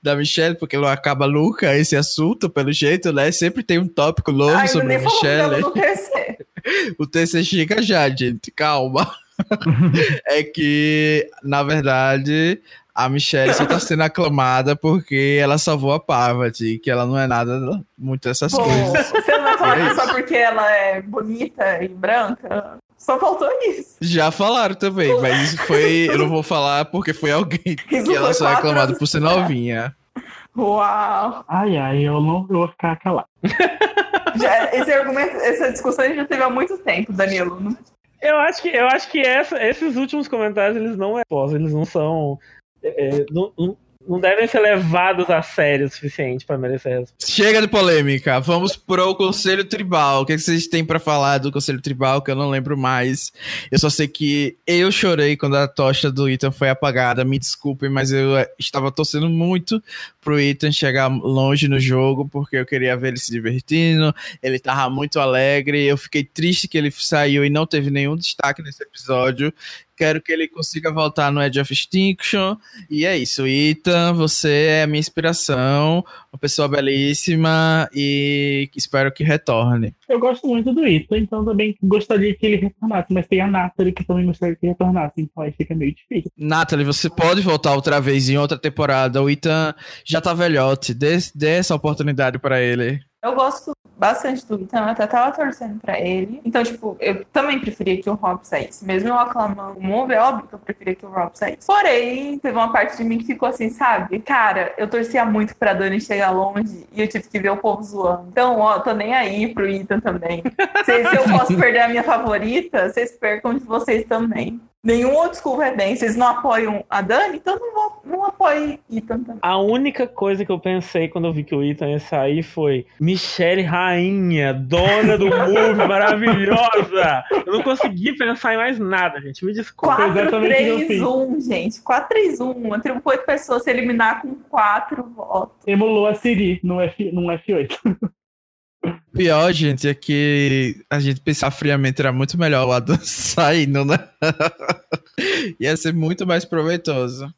da Michelle, porque não acaba nunca esse assunto, pelo jeito, né? Sempre tem um tópico novo Ai, sobre a Michelle. o TC chega já, gente, calma. é que, na verdade, a Michelle só tá sendo aclamada porque ela salvou a Parvati, que ela não é nada muito essas Pô, coisas. Você não vai falar é só porque ela é bonita e branca? Só faltou isso. Já falaram também, mas isso foi. eu não vou falar porque foi alguém isso que ela só é aclamada por ser novinha. Uau! Ai, ai, eu não vou ficar calado. Já, esse argumento, essa discussão a gente já teve há muito tempo, Danilo. Eu acho que, eu acho que essa, esses últimos comentários eles não é eles não são. É, não, não devem ser levados a sério o suficiente para merecer essa. Chega de polêmica, vamos pro Conselho Tribal. O que, é que vocês têm para falar do Conselho Tribal que eu não lembro mais? Eu só sei que eu chorei quando a tocha do Ethan foi apagada. Me desculpem, mas eu eh, estava torcendo muito pro Ethan chegar longe no jogo porque eu queria ver ele se divertindo. Ele tava muito alegre. Eu fiquei triste que ele saiu e não teve nenhum destaque nesse episódio. Quero que ele consiga voltar no Edge of Extinction. E é isso. Ethan, você é a minha inspiração. Uma pessoa belíssima e espero que retorne. Eu gosto muito do Ethan, então também gostaria que ele retornasse. Mas tem a Natalie que também gostaria que retornasse. Então aí fica meio difícil. Natalie, você pode voltar outra vez em outra temporada. O Ethan já tá velhote. Dê, dê essa oportunidade para ele. Eu gosto bastante do Ethan, eu até tava torcendo pra ele. Então, tipo, eu também preferia que o Rob saísse. Mesmo eu aclamando o Move, é óbvio que eu preferia que o Rob saísse. Porém, teve uma parte de mim que ficou assim, sabe? Cara, eu torcia muito pra Dani chegar longe e eu tive que ver o povo zoando. Então, ó, tô nem aí pro Ethan também. se, se eu posso perder a minha favorita, vocês percam de vocês também. Nenhum outro school é bem. Vocês não apoiam a Dani, então não, vou, não apoiem Ethan também. A única coisa que eu pensei quando eu vi que o Ethan ia sair foi Michelle Rainha, dona do Move, maravilhosa. Eu não consegui pensar em mais nada, gente. Me desculpa. 4-3-1, gente. 4-3-1. Uma tribo com 8 pessoas se eliminar com 4 votos. Emulou a Siri no, F, no F8. Pior, gente, é que a gente pensar friamente era muito melhor o Adam saindo, né? Ia ser muito mais proveitoso.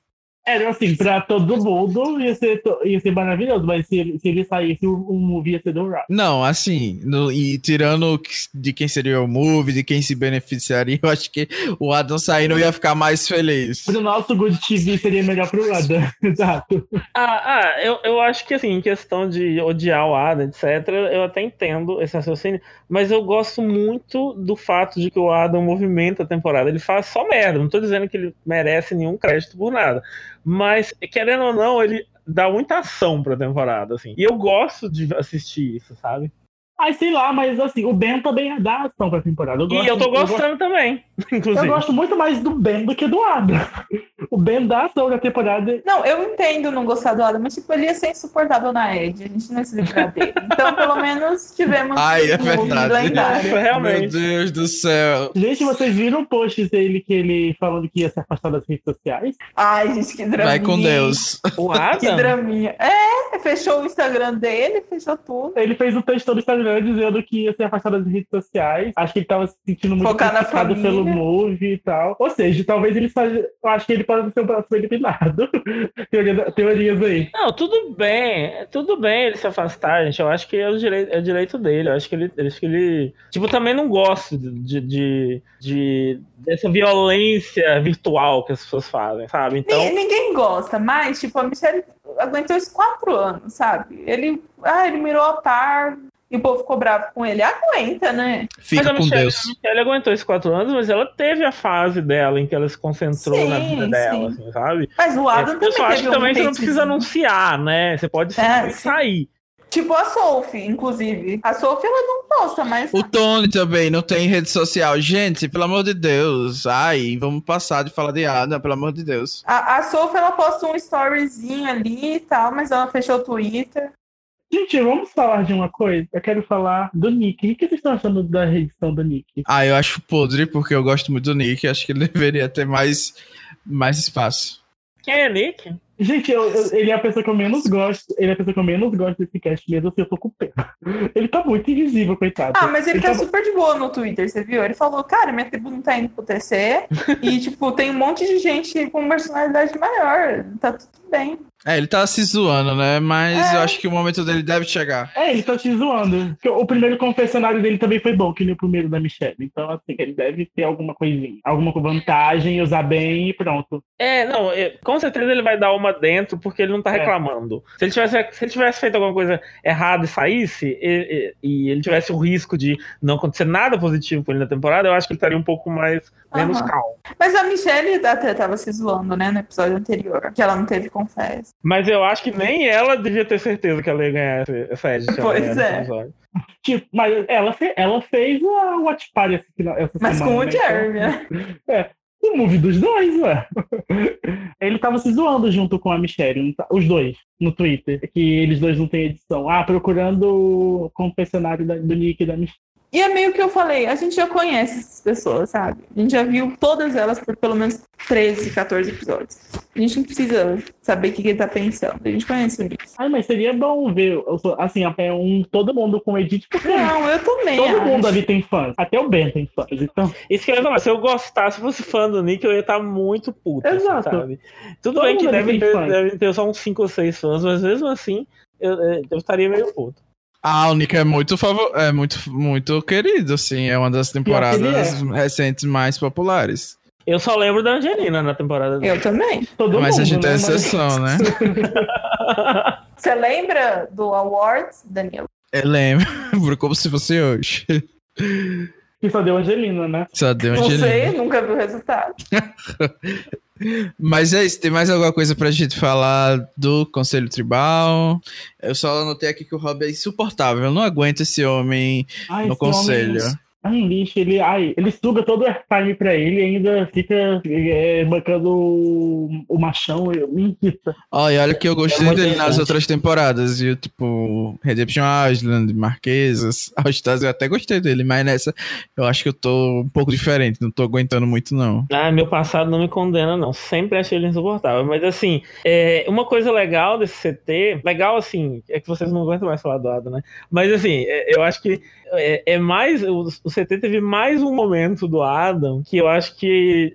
É, assim, pra todo mundo ia ser, ia ser maravilhoso, mas se ele, se ele saísse, o, o movie ia ser do Rock. Não, assim, no, e tirando de quem seria o movie, de quem se beneficiaria, eu acho que o Adam saindo ia ficar mais feliz. Pro nosso Good TV seria melhor pro Adam, exato. Ah, ah eu, eu acho que, assim, em questão de odiar o Adam, etc., eu até entendo esse raciocínio, mas eu gosto muito do fato de que o Adam movimenta a temporada. Ele faz só merda, não tô dizendo que ele merece nenhum crédito por nada. Mas, querendo ou não, ele dá muita ação pra temporada, assim. E eu gosto de assistir isso, sabe? Ai, sei lá, mas assim, o Ben também dá ação pra temporada. Eu gosto, e eu tô gostando eu gosto, também, inclusive. Eu gosto muito mais do Ben do que do Adam. O Ben dá ação na temporada. Não, eu entendo não gostar do Adam, mas tipo, ele ia ser insuportável na Ed. A gente não ia se livrar dele. Então, pelo menos, tivemos Ai, é um verdade. lendário. Realmente. Meu Deus do céu. Gente, vocês viram o post dele que ele falando que ia se afastar das redes sociais? Ai, gente, que draminha. Vai com Deus. O Adam? Que draminha. É, fechou o Instagram dele, fechou tudo. Ele fez um texto no Instagram dizendo que ia se afastar das redes sociais. Acho que ele tava se sentindo muito Focar na criticado família. pelo Move e tal. Ou seja, talvez ele. Eu acho que ele pode ser o próximo eliminado. Teoria- Teorias aí. Não, tudo bem, tudo bem ele se afastar, gente. Eu acho que é o direito, é o direito dele. Eu acho que ele, eu acho que ele, tipo, também não gosto de, de, de- dessa violência virtual que as pessoas fazem, sabe? Então, Ninguém, ninguém gosta, mas, tipo, a Michelle aguentou isso quatro anos, sabe? Ele, ah, ele mirou a par e o povo ficou bravo com ele. Aguenta, né? Fica mas a com Michelle, Deus. a Michelle aguentou esses quatro anos, mas ela teve a fase dela em que ela se concentrou Sim, na vida dela, sim. assim, sabe? Mas o Adam É, também eu só acho teve que também um você não precisa anunciar, né? Você pode É, sair. Tipo a Sophie, inclusive. A Sophie, ela não posta, mas... O Tony também não tem rede social. Gente, pelo amor de Deus. Ai, vamos passar de falar de Adam, pelo amor de Deus. A, a Sophie, ela posta um storyzinho ali e tal, mas ela fechou o Twitter. Gente, vamos falar de uma coisa. Eu quero falar do Nick. O que vocês estão achando da reedição do Nick? Ah, eu acho podre, porque eu gosto muito do Nick. Acho que ele deveria ter mais, mais espaço. Quem é Nick? Gente, eu- eu- ele é a pessoa que eu menos gosto. Ele é a pessoa que eu menos gosto desse cast mesmo, assim, eu tô com pena. Ele tá muito invisível, coitado. Ah, mas ele tá tá- super de boa no Twitter, você viu? Ele falou, cara, minha tribo não tá indo pro TC. e, tipo, tem um monte de gente com personalidade maior. Tá tudo bem. É, ele tá se zoando, né? Mas É. eu acho que o momento dele deve chegar. É, ele tá te zoando. O primeiro confessionário dele também foi bom, que nem o primeiro da Michelle. Então, assim, ele deve ter alguma coisinha. Alguma vantagem, usar bem e pronto. É, não, é, com certeza ele vai dar uma dentro porque ele não tá É. reclamando. Se, ele tivesse, se ele tivesse feito alguma coisa errada e saísse, e, e- e ele tivesse o risco de não acontecer nada positivo com ele na temporada, eu acho que ele estaria um pouco mais menos Aham. calmo. Mas a Michelle até tava se zoando, né, no episódio anterior. Que ela não teve confesso. Mas eu acho que nem ela devia ter certeza que ela ia ganhar esse- essa edit. Pois é. Tipo, mas ela, ela fez a Watch Party essa, final- essa Mas semana. com o né? Jeremy, né? É, o movie dos dois, ué. Ele tava se zoando junto com a Michelle, tá- os dois, no Twitter, que eles dois não têm edição. Ah, procurando o confessionário da- do Nick e da Michelle. E é meio que eu falei, a gente já conhece essas pessoas, sabe? A gente já viu todas elas por pelo menos 13, 14 episódios. A gente não precisa saber o que ele tá pensando. A gente conhece o Nick. Ah, mas seria bom ver, assim, é um, todo mundo com edit, porque Não, eu também todo acho. mundo ali tem fãs. Até o Ben tem fãs, então... Isso que eu ia falar, se eu gostasse, se fosse fã do Nick, eu ia estar muito puto. assim, Exato. sabe? Tudo Todo bem que tem ter, fãs. devem ter só uns 5 ou 6 fãs, mas mesmo assim, eu, eu estaria meio puto. O Nick é muito favor... é muito, muito querido, assim. É uma das temporadas recentes mais populares. Eu só lembro da Angelina na temporada. Eu também. Todo Mas a mundo, gente né? é exceção, né? Você lembra do Awards, Danilo? Eu lembro, como se fosse hoje. Que só deu Angelina, né? Só deu Não Angelina. sei, nunca vi o resultado. Mas é isso, tem mais alguma coisa pra gente falar do Conselho Tribal? Eu só anotei aqui que o Rob é insuportável. Eu não aguento esse homem Ai, no esse homem- conselho. É um lixo, ele, ai, ele suga todo o airtime pra ele e ainda fica é, bancando o, o machão, eu- me irrita. Olha, olha que eu gostei muito dele nas outras temporadas, viu? Tipo, Redemption Island, Marquesas, All Stars, eu até gostei dele, mas nessa eu acho que eu tô um pouco diferente, não tô aguentando muito, não. Ah, meu passado não me condena, não. Sempre achei ele insuportável. Mas, assim, é, uma coisa legal desse CT, legal, assim, é que vocês não aguentam mais falar do Adam, né? Mas, assim, é, eu acho que é, é mais. O, o CT teve mais um momento do Adam que eu acho que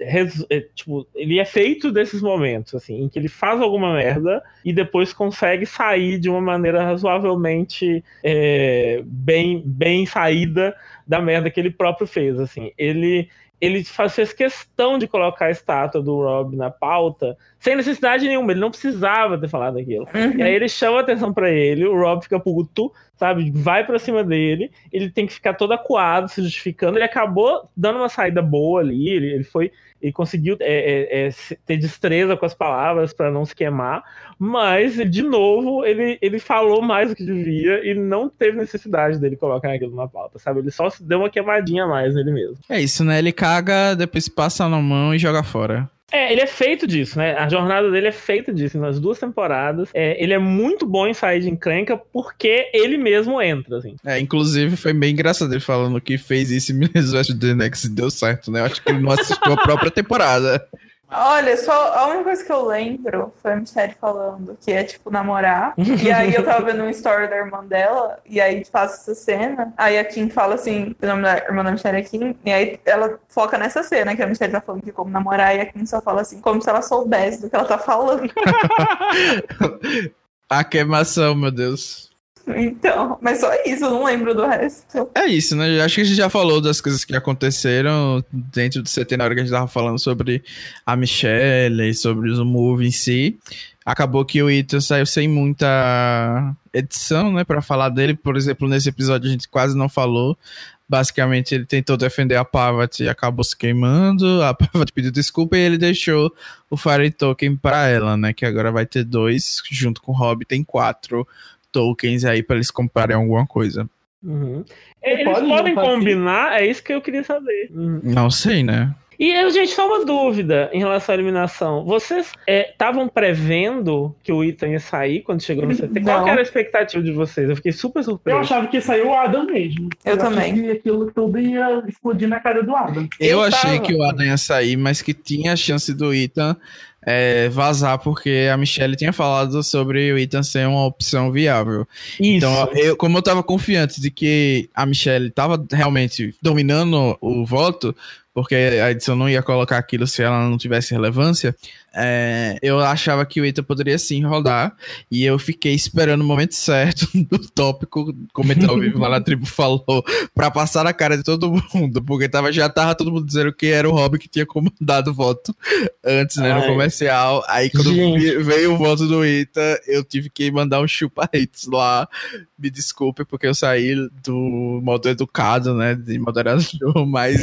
é, tipo, ele é feito desses momentos, assim, em que ele faz alguma merda e depois consegue sair de uma maneira razoavelmente é, bem, bem saída da merda que ele próprio fez, assim. Ele ele fez questão de colocar a estátua do Rob na pauta sem necessidade nenhuma, ele não precisava ter falado aquilo. Uhum. E aí ele chama a atenção para ele, o Rob fica puto, sabe? Vai para cima dele, ele tem que ficar todo acuado, se justificando. Ele acabou dando uma saída boa ali, ele, ele foi e conseguiu é, é, é, ter destreza com as palavras para não se queimar, mas de novo ele, ele falou mais do que devia e não teve necessidade dele colocar aquilo na pauta, sabe? Ele só deu uma queimadinha mais nele mesmo. É isso, né? Ele caga, depois passa na mão e joga fora. É, ele é feito disso, né? A jornada dele é feita disso nas duas temporadas. É, ele é muito bom em sair de encrenca porque ele mesmo entra, assim. É, inclusive foi bem engraçado ele falando que fez isso em Minnesota The Next e deu certo, né? Eu acho que ele não assistiu a própria temporada. Olha, só a única coisa que eu lembro foi a Michelle falando que é tipo namorar. e aí eu tava vendo um story da irmã dela, e aí passa essa cena. Aí a Kim fala assim: o nome da irmã da Michelle é Kim, e aí ela foca nessa cena que a Michelle tá falando que como namorar, e a Kim só fala assim, como se ela soubesse do que ela tá falando. a queimação, meu Deus. Então, mas só isso, eu não lembro do resto. É isso, né? Acho que a gente já falou das coisas que aconteceram dentro do CT na hora que a gente tava falando sobre a Michelle e sobre o Move em si. Acabou que o Ethan saiu sem muita edição, né, para falar dele. Por exemplo, nesse episódio a gente quase não falou. Basicamente, ele tentou defender a Pavat e acabou se queimando. A Pavat pediu desculpa e ele deixou o Fire Token para ela, né? Que agora vai ter dois, junto com o Rob tem quatro tokens aí para eles comprarem alguma coisa. Uhum. Eles pode podem combinar? É isso que eu queria saber. Uhum. Não sei, né? E, gente, só uma dúvida em relação à eliminação. Vocês estavam é, prevendo que o Ethan ia sair quando chegou no CT? Qual era a expectativa de vocês? Eu fiquei super surpreso. Eu achava que saiu o Adam mesmo. Eu, eu também. Que aquilo tudo ia explodir na cara do Adam. Eu, eu achei tava... que o Adam ia sair, mas que tinha a chance do Ethan é, vazar porque a Michelle tinha falado sobre o Ethan ser uma opção viável. Isso. Então, eu, como eu tava confiante de que a Michelle tava realmente dominando o voto, porque a edição não ia colocar aquilo se ela não tivesse relevância, é, eu achava que o Eita poderia sim rodar, e eu fiquei esperando o momento certo do tópico, como ao vivo lá na tribo falou, pra passar na cara de todo mundo, porque tava, já tava todo mundo dizendo que era o Rob que tinha comandado o voto antes, né, Ai. no comercial. Aí quando Gente. veio o voto do Ita, eu tive que mandar um chupa hits lá. Me desculpe, porque eu saí do modo educado, né, de moderador, mas...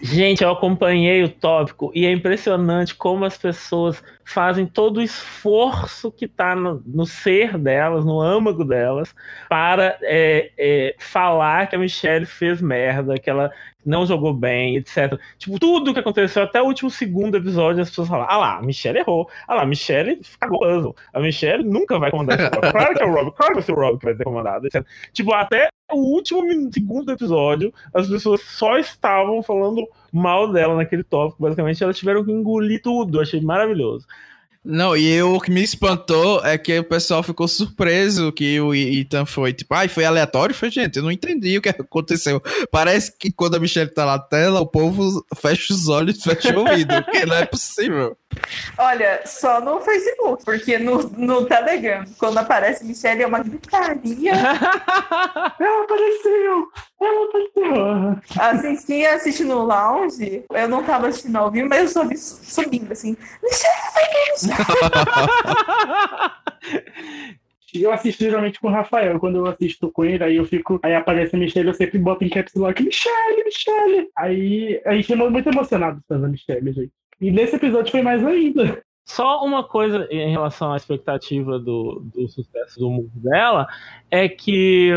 Gente, eu acompanhei o tópico e é impressionante como as pessoas pessoas fazem todo o esforço que está no, no, ser delas, no âmago delas, para é, é, falar que a Michelle fez merda, que ela não jogou bem, etc. Tipo, tudo que aconteceu até o último segundo episódio, as pessoas falam: ah lá, a Michelle errou, ah lá, a Michelle cagou a Michelle nunca vai comandar esse Claro que é o Rob, claro que vai ser o Rob que vai ter comandado, etc. Tipo, até o último segundo episódio, as pessoas só estavam falando mal dela naquele tópico. Basicamente, elas tiveram que engolir tudo. achei maravilhoso. Não, e eu, o que me espantou é que o pessoal ficou surpreso que o Ethan foi, tipo, ai, foi aleatório? Foi, gente, eu não entendi o que aconteceu. Parece que quando a Michelle tá na tela, o povo fecha os olhos fecha o ouvido, porque não é possível. Olha, só no Facebook, porque no, no Telegram, quando aparece Michelle, é uma gritaria. ela apareceu! Ela apareceu! Assim, quem assiste no lounge, eu não tava assistindo ao vivo, mas eu só vi subindo assim. Michelle, Michelle! Eu assisto geralmente com o Rafael. Quando eu assisto com ele, aí eu fico. Aí aparece a Michelle, eu sempre boto em caps lock, Michelle, Michelle! Aí a gente é muito emocionado pela Michelle, gente. E nesse episódio foi mais ainda. Só uma coisa em relação à expectativa do, do sucesso do move dela é que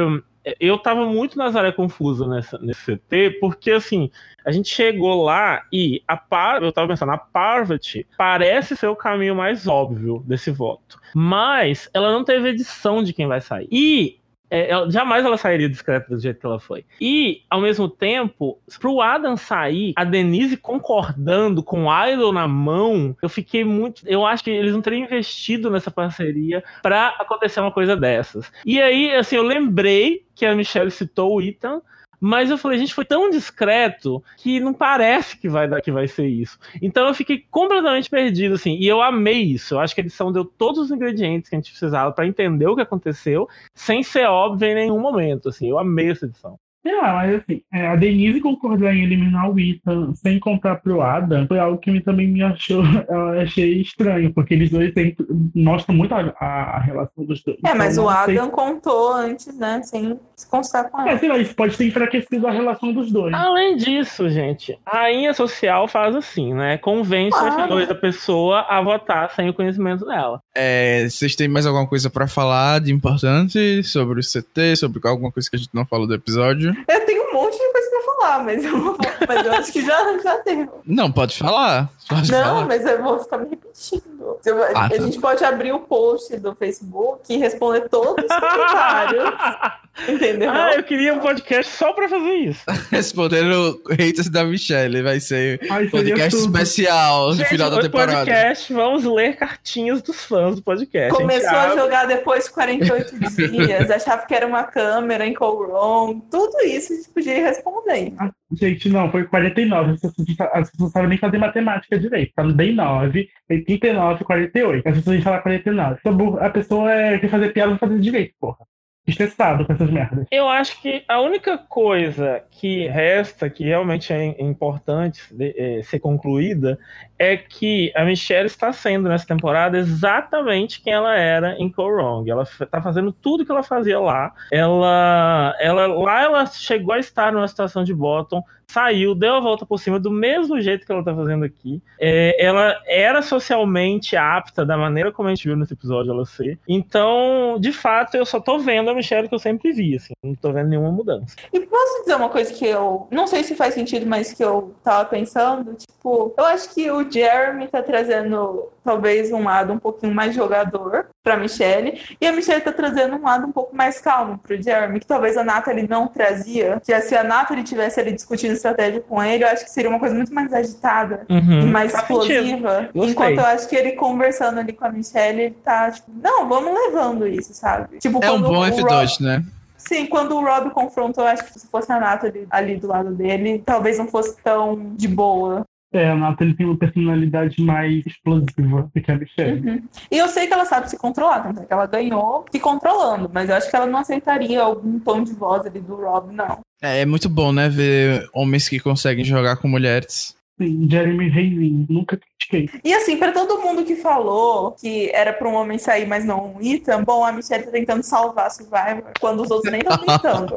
eu tava muito nas áreas confusas nessa, nesse CT, porque assim, a gente chegou lá e a Par, eu tava pensando, a Parvati parece ser o caminho mais óbvio desse voto. Mas ela não teve edição de quem vai sair. E é, ela, jamais ela sairia discreta do jeito que ela foi. E, ao mesmo tempo, pro Adam sair, a Denise concordando com o Idol na mão, eu fiquei muito. Eu acho que eles não teriam investido nessa parceria para acontecer uma coisa dessas. E aí, assim, eu lembrei que a Michelle citou o Ethan, Mas eu falei, gente, foi tão discreto que não parece que vai dar que vai ser isso. Então eu fiquei completamente perdido, assim, e eu amei isso. Eu acho que a edição deu todos os ingredientes que a gente precisava para entender o que aconteceu, sem ser óbvio em nenhum momento, assim. Eu amei essa edição. Ah, mas assim, é, a Denise concordar em eliminar o Ethan sem contar pro Adam foi algo que me, também me achou, eu achei estranho, porque eles dois têm, mostram muito a, a relação dos dois. É, mas Então, o não sei- Adam contou antes, né? Sem se constar com É, ela. sei lá, isso pode ter enfraquecido a relação dos dois. Além disso, gente, a rainha social faz assim, né? Convence Claro. os dois da pessoa a votar sem o conhecimento dela. É, vocês têm mais alguma coisa pra falar de importante sobre o CT, sobre alguma coisa que a gente não falou do episódio? Eu tenho um monte de falar, mas eu, vou- mas eu acho que já, já deu. Não, pode falar. Pode Não, falar. mas eu vou ficar me repetindo. Eu- Ah, a tá. gente pode abrir o post do Facebook e responder todos os comentários. entendeu? Ah, eu queria um podcast só pra fazer isso. Respondendo haters da Michelle, vai ser Ai, podcast tudo. especial no final da temporada. podcast, vamos ler cartinhas dos fãs do podcast. Começou a abre- jogar depois de 48 dias, achava que era uma câmera em Colron, tudo isso a gente podia ir respondendo. Gente, não, foi 49. As pessoas, as pessoas não sabem nem fazer matemática direito. Tá bem 9, 89, 48. As pessoas falam 49. Então, burro, A pessoa é, quer fazer piada, não fazer direito, porra. Estressado com essas merdas. Eu acho que a única coisa que resta, que realmente é importante eh, ser concluída, é que a Michelle está sendo nessa temporada exatamente quem ela era em Cole Wrong. Ela está fazendo tudo que ela fazia lá. Ela, ela, lá ela chegou a estar numa situação de bottom, saiu, deu a volta por cima do mesmo jeito que ela está fazendo aqui. É, ela era socialmente apta da maneira como a gente viu nesse episódio ela ser. Então, de fato, eu só tô vendo a Michelle que eu sempre vi, assim. Não tô vendo nenhuma mudança. E posso dizer uma coisa que eu não sei se faz sentido, mas que eu tava pensando, tipo, eu acho que o Jeremy tá trazendo talvez um lado um pouquinho mais jogador pra Michelle, e a Michelle tá trazendo um lado um pouco mais calmo pro Jeremy, que talvez a Natalie não trazia, que se a Natalie tivesse ali discutindo estratégia com ele, eu acho que seria uma coisa muito mais agitada e mais explosiva. Enquanto eu acho que ele conversando ali com a Michelle, ele tá, tipo, não, vamos levando isso, sabe? Tipo, É um bom o F2, né? Sim, quando o Rob confrontou, eu acho que se fosse a Natalie ali do lado dele, talvez não fosse tão de boa. É, a Nathalie tem uma personalidade mais explosiva do que a Michelle. Uhum. E eu sei que ela sabe se controlar, tanto é que ela ganhou se controlando, mas eu acho que ela não aceitaria algum tom de voz ali do Rob, não. É, é muito bom, né? Ver homens que conseguem jogar com mulheres. Sim, Jeremy Reizinho, nunca critiquei. E assim, pra todo mundo que falou que era pra um homem sair, mas não um Ethan, bom, a Michelle tá tentando salvar a Survivor quando os outros nem estão tentando.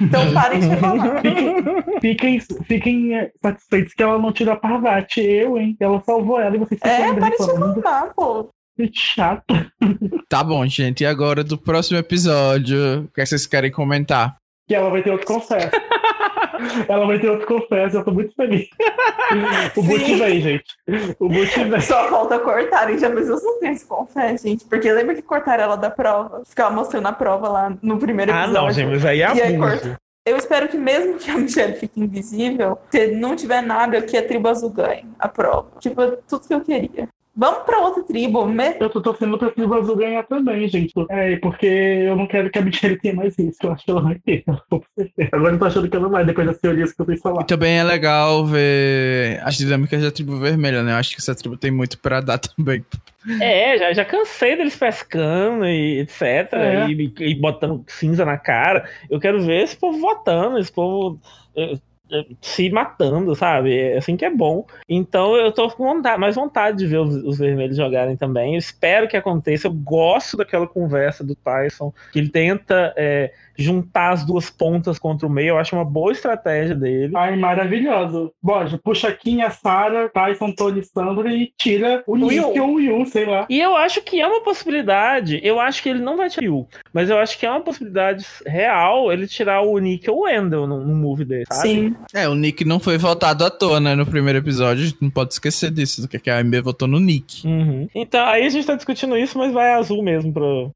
Então parem de reclamar. Fiquem, fiquem é, satisfeitos que ela não tirou a Parvati. Eu, hein? Ela salvou ela e vocês ficam É, parem de reclamar, pô. Que chata. Tá bom, gente. E agora do próximo episódio, o que é que vocês querem comentar? Que ela vai ter outro confesso. ela vai ter outro confesso, eu tô muito feliz. O Boot vem, gente. O Boot vem. Só falta cortarem, já mas eu não tenho esse confesso, gente. Porque lembra que cortaram ela da prova? Ficava mostrando a prova lá no primeiro Ah, episódio. não, gente, mas aí é E aí, abuso. corta. Eu espero que mesmo que a Michelle fique invisível, se não tiver nada, que a tribo azul ganhe a prova. Tipo, tudo que eu queria. Vamos pra outra tribo. Me... Eu tô torcendo pra Tribo Azul ganhar também, gente. É, porque eu não quero que a Michelle tenha mais isso. Eu acho que ela vai ter. Agora eu tô achando que ela vai, depois das teorias que eu fiz falar. E também é legal ver as dinâmicas da tribo vermelha, né? Eu acho que essa tribo tem muito pra dar também. É, já, já cansei deles pescando e etc. É. E, e botando cinza na cara. Eu quero ver esse povo votando, esse povo eh, se matando, sabe? É assim que é bom. Então eu tô com vontade, mais vontade de ver os, os vermelhos jogarem também. Eu espero que aconteça. Eu gosto daquela conversa do Tyson, que ele tenta eh, juntar as duas pontas contra o meio. Eu acho uma boa estratégia dele. Ai, maravilhoso. Boja, puxa Kim, a Sarah, Tyson, Tony, Sandra e tira o Nick ou o Will, sei lá. E eu acho que é uma possibilidade. Eu acho que ele não vai tirar o Yu, mas eu acho que é uma possibilidade real ele tirar o Nick ou o Wendell num, num movie desse, sabe? Sim. É, o Nick não foi votado à toa, né? No primeiro episódio, a gente não pode esquecer disso, do que que a AMB votou no Nick. Uhum. Então, aí a gente tá discutindo isso, mas vai azul mesmo pro.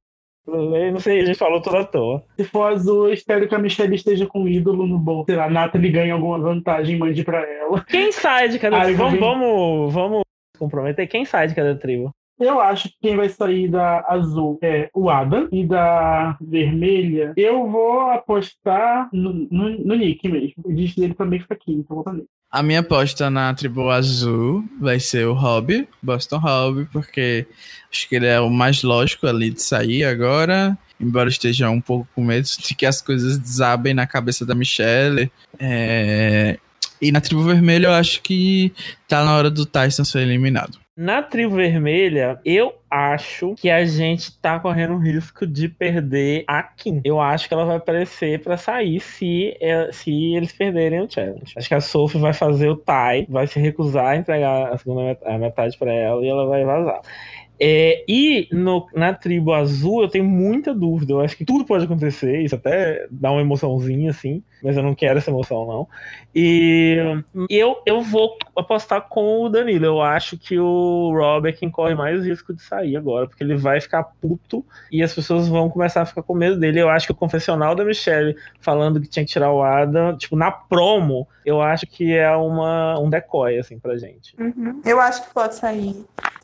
Eu Não sei, a gente falou tudo à toa. Se for azul, eu espero que a Michelle esteja com um ídolo no bolo. Sei lá, a Nathalie ganha alguma vantagem, mande pra ela. Quem sai de cada Ah, tribo? Vamos, vamos, vamos comprometer. Quem sai de cada tribo? Eu acho que quem vai sair da azul é o Adam e da vermelha eu vou apostar no, no, no Nick mesmo. O disco dele também fica aqui, então vou também. A minha aposta na tribo azul vai ser o Hobby, Boston Hobby, porque acho que ele é o mais lógico ali de sair agora. Embora esteja um pouco com medo de que as coisas desabem na cabeça da Michelle. É... E na tribo vermelha eu acho que tá na hora do Tyson ser eliminado. Na tribo vermelha, eu acho que a gente tá correndo o risco de perder a Kim. Eu acho que ela vai aparecer para sair se, é, se eles perderem o challenge. Acho que a Sophie vai fazer o tie, vai se recusar a entregar a segunda a metade para ela e ela vai vazar. É, e no, na tribo azul eu tenho muita dúvida. Eu acho que tudo pode acontecer. Isso até dá uma emoçãozinha, assim. Mas eu não quero essa emoção, não. E eu, eu vou apostar com o Danilo. Eu acho que o Rob é quem corre mais risco de sair agora. Porque ele vai ficar puto e as pessoas vão começar a ficar com medo dele. Eu acho que o confessional da Michelle falando que tinha que tirar o Adam, tipo, na promo, eu acho que é uma, um decoy, assim, pra gente. Uhum. Eu acho que pode sair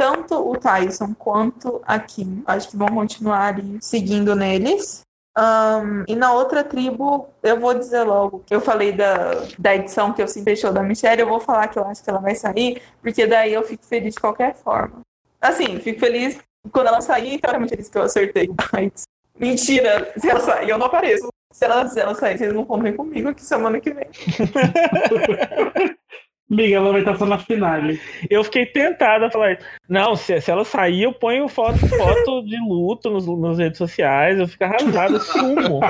tanto o Tyson quanto a Kim. Acho que vão continuar seguindo neles. Um, e na outra tribo, eu vou dizer logo, eu falei da, da edição que eu sempre show da Michelle, eu vou falar que eu acho que ela vai sair, porque daí eu fico feliz de qualquer forma. Assim, fico feliz quando ela sair, então é feliz que eu acertei. Mas, mentira, se ela sair, eu não apareço. Se ela, se ela sair, vocês não vão comigo aqui semana que vem. Amiga, ela vai estar só na finale. Eu fiquei tentada a falar, não, se, se ela sair, eu ponho foto, foto de luto nos, nas redes sociais, eu fico arrasado, sumo.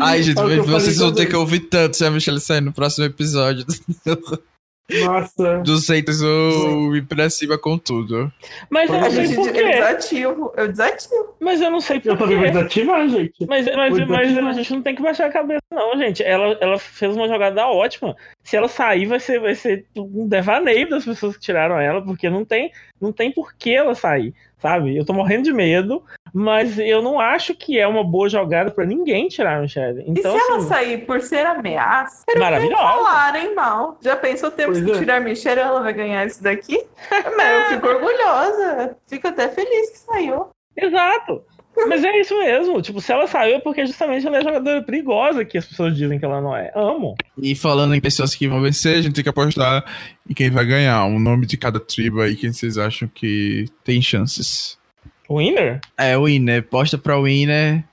Ai, gente, é vocês vão ter que ouvir tanto se a Michelle sair no próximo episódio. Nossa. Dos haters eu ir pra cima com tudo. Mas eu não sei por quê. Eu desativo, eu desativo. Mas eu não sei por Eu também vou desativar, gente. Mas, mas, mas a gente não tem que baixar a cabeça, não, gente. Ela, ela fez uma jogada ótima. Se ela sair, vai ser, vai ser um devaneio das pessoas que tiraram ela, porque não tem, não tem por que ela sair sabe? Eu tô morrendo de medo, mas eu não acho que é uma boa jogada para ninguém tirar a Michelle. Então, e se assim, ela sair por ser ameaça? Maravilhosa. falarem mal. Já pensou temos pois que é. tirar a Michelle ela vai ganhar isso daqui? mas eu fico orgulhosa. Fico até feliz que saiu. Exato. Mas é isso mesmo. Tipo, se ela saiu é porque justamente ela é jogadora perigosa que as pessoas dizem que ela não é. Amo. E falando em pessoas que vão vencer, a gente tem que apostar em quem vai ganhar. Um nome de cada tribo aí, quem vocês acham que tem chances. Winner? É, Winner. Aposta pra Winner.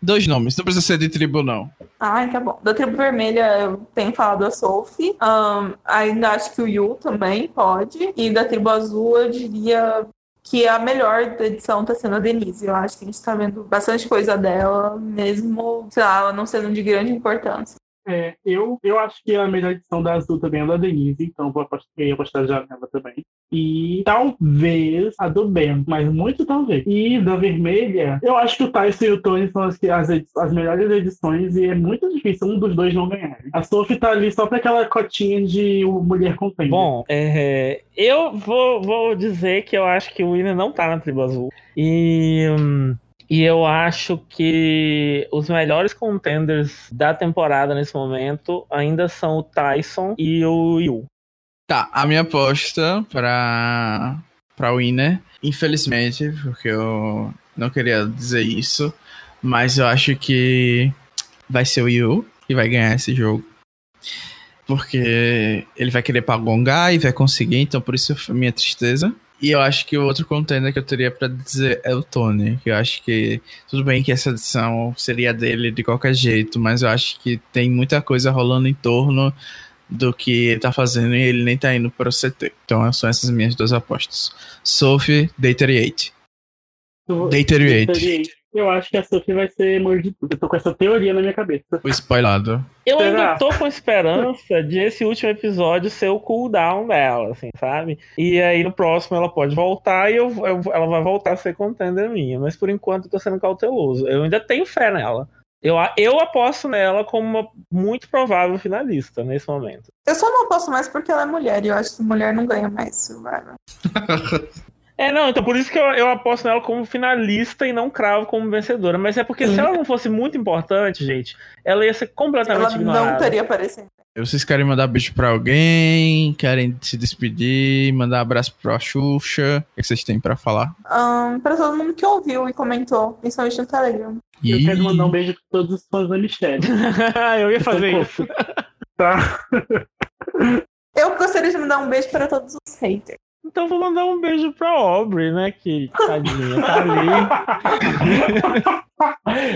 Dois nomes, não precisa ser de tribo, não. Ai, tá bom. Da tribo vermelha eu tenho falado a Sophie. Um, ainda acho que o Yu também pode. E da tribo azul eu diria que a melhor da edição tá sendo a Denise. Eu acho que a gente tá vendo bastante coisa dela, mesmo, sei lá, ela não sendo de grande importância. É, eu, eu acho que a melhor edição da Azul também é da Denise, então vou apostar, eu apostar já nela também. E talvez a do Ben, mas muito talvez. E da Vermelha, eu acho que o Tyson e o Tony são as, as, as melhores edições e é muito difícil um dos dois não ganhar. A Sophie tá ali só pra aquela cotinha de mulher com tempo. Bom, é, eu vou, vou dizer que eu acho que o Winner não tá na tribo azul. E. Hum, e eu acho que os melhores contenders da temporada nesse momento ainda são o Tyson e o Yu. Tá, a minha aposta pra, pra Winner, infelizmente, porque eu não queria dizer isso, mas eu acho que vai ser o Yu que vai ganhar esse jogo. Porque ele vai querer pagongar e vai conseguir, então por isso minha tristeza. E eu acho que o outro contender que eu teria para dizer é o Tony. Que eu acho que tudo bem que essa edição seria dele de qualquer jeito, mas eu acho que tem muita coisa rolando em torno do que ele tá fazendo e ele nem tá indo para o CT. Então são essas minhas duas apostas. Sophie, Day 38. Day 38. Eu acho que a Sophie vai ser mordida. Eu tô com essa teoria na minha cabeça. O spoilado. Eu ainda tô com esperança de esse último episódio ser o cooldown dela, assim, sabe? E aí no próximo ela pode voltar e eu, eu, ela vai voltar a ser contender minha. Mas por enquanto eu tô sendo cauteloso. Eu ainda tenho fé nela. Eu, eu aposto nela como uma muito provável finalista nesse momento. Eu só não aposto mais porque ela é mulher e eu acho que mulher não ganha mais Survivor. É, não, então por isso que eu, eu aposto nela como finalista e não cravo como vencedora. Mas é porque se ela não fosse muito importante, gente, ela ia ser completamente ela ignorada. Ela não teria aparecido. Vocês querem mandar beijo pra alguém? Querem se despedir? Mandar abraço pra Xuxa? O que vocês têm pra falar? Um, pra todo mundo que ouviu e comentou, principalmente no Telegram. Eu Ih, quero mandar um beijo pra todos os fãs da Michelle. eu ia fazer isso. Tá? Eu gostaria de mandar um beijo para todos os haters. Então vou mandar um beijo pra Aubrey, né? Que tadinha, tá ali.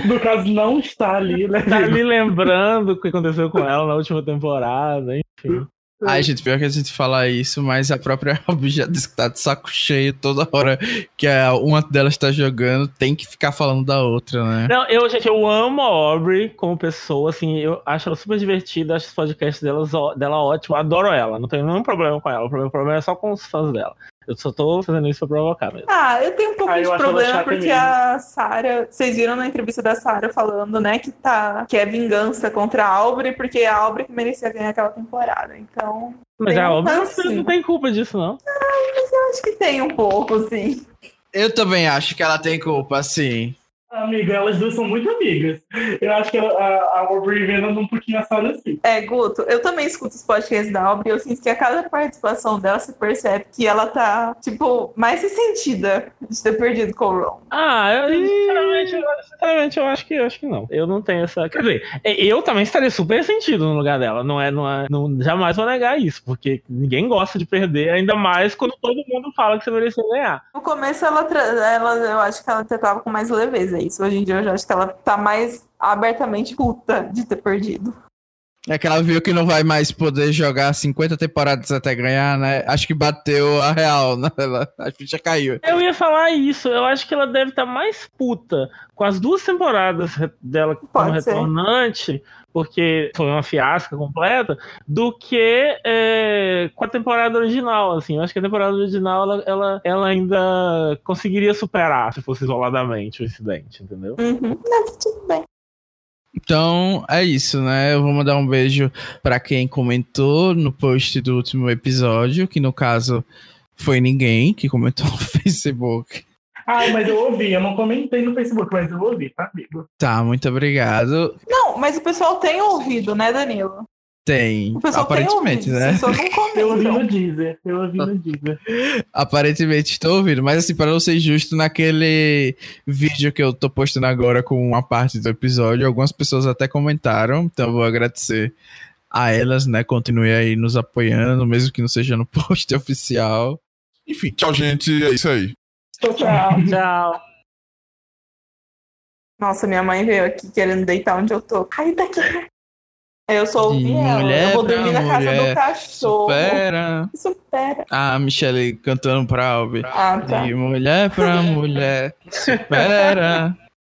No caso, não está ali, né? Tá ali lembrando o que aconteceu com ela na última temporada, enfim. Ai, gente, pior que a gente fala isso, mas a própria Robin já disse que tá de saco cheio toda hora que a- uma delas tá jogando, tem que ficar falando da outra, né? Não, eu, gente, eu amo a Aubrey como pessoa, assim, eu acho ela super divertida, acho os podcasts delas, ó- dela ótimo, adoro ela, não tenho nenhum problema com ela, o problema é só com os fãs dela. Eu só tô fazendo isso pra provocar mesmo. Ah, eu tenho um pouco Ah, de problema porque mesmo. a Sarah. Vocês viram na entrevista da Sarah falando, né, que tá. que é vingança contra a Aubrey, porque a Aubrey que merecia ganhar aquela temporada. Então. Mas Tem a Aubrey não, tem culpa disso, não. Eu acho que tem um pouco, sim. Eu também acho que ela tem culpa, sim. Amiga, elas duas são muito amigas. Eu acho que a, Aubrey Venom um pouquinho assada assim. É, Guto, eu também escuto os podcasts da Aubrey, eu sinto que a cada participação dela se percebe que ela tá, tipo, mais ressentida de ter perdido com o Ron. Ah, eu, sinceramente, eu, sinceramente, eu acho que eu acho que não. Eu não tenho essa. Quer dizer, eu também estaria super sentido no lugar dela. Não é, não é. Não, jamais vou negar isso, porque ninguém gosta de perder, ainda mais quando todo mundo fala que você merecia ganhar. No começo ela, ela eu acho que ela tratava com mais leveza isso. Hoje em dia eu já acho que ela tá mais abertamente puta de ter perdido. É que ela viu que não vai mais poder jogar 50 temporadas até ganhar, né? Acho que bateu a real, né? Ela, a ficha caiu. Eu ia falar isso, eu acho que ela deve estar mais puta com as duas temporadas dela como Pode ser. retornante, porque foi uma fiasca completa, do que é, com a temporada original, assim. Eu acho que a temporada original ela, ela, ela ainda conseguiria superar se fosse isoladamente o incidente, entendeu? Uhum. Mas tudo bem. Então é isso, né? Eu vou mandar um beijo pra quem comentou no post do último episódio, que no caso foi ninguém que comentou no Facebook. Ai, mas eu ouvi, eu não comentei no Facebook, mas eu ouvi, tá, amigo? Tá, muito obrigado. Não, mas o pessoal tem ouvido, né, Danilo? Tem, aparentemente, tem ouvido, né? só não Eu ouvi no Deezer, eu ouvi no Deezer. Aparentemente estou ouvindo, mas assim, para não ser justo, naquele vídeo que eu tô postando agora com uma parte do episódio, algumas pessoas até comentaram, então eu vou agradecer a elas, né? Continue aí nos apoiando, mesmo que não seja no post oficial. Enfim, tchau, gente. É isso aí. Tchau, tchau. Tchau. Nossa, minha mãe veio aqui querendo deitar onde eu tô. Cai daqui. Eu só ouvi De ela. mulher Eu vou dormir na casa do cachorro. Supera. Supera. A Michelle cantando pra Albi. Ah, tá. De mulher pra mulher, supera.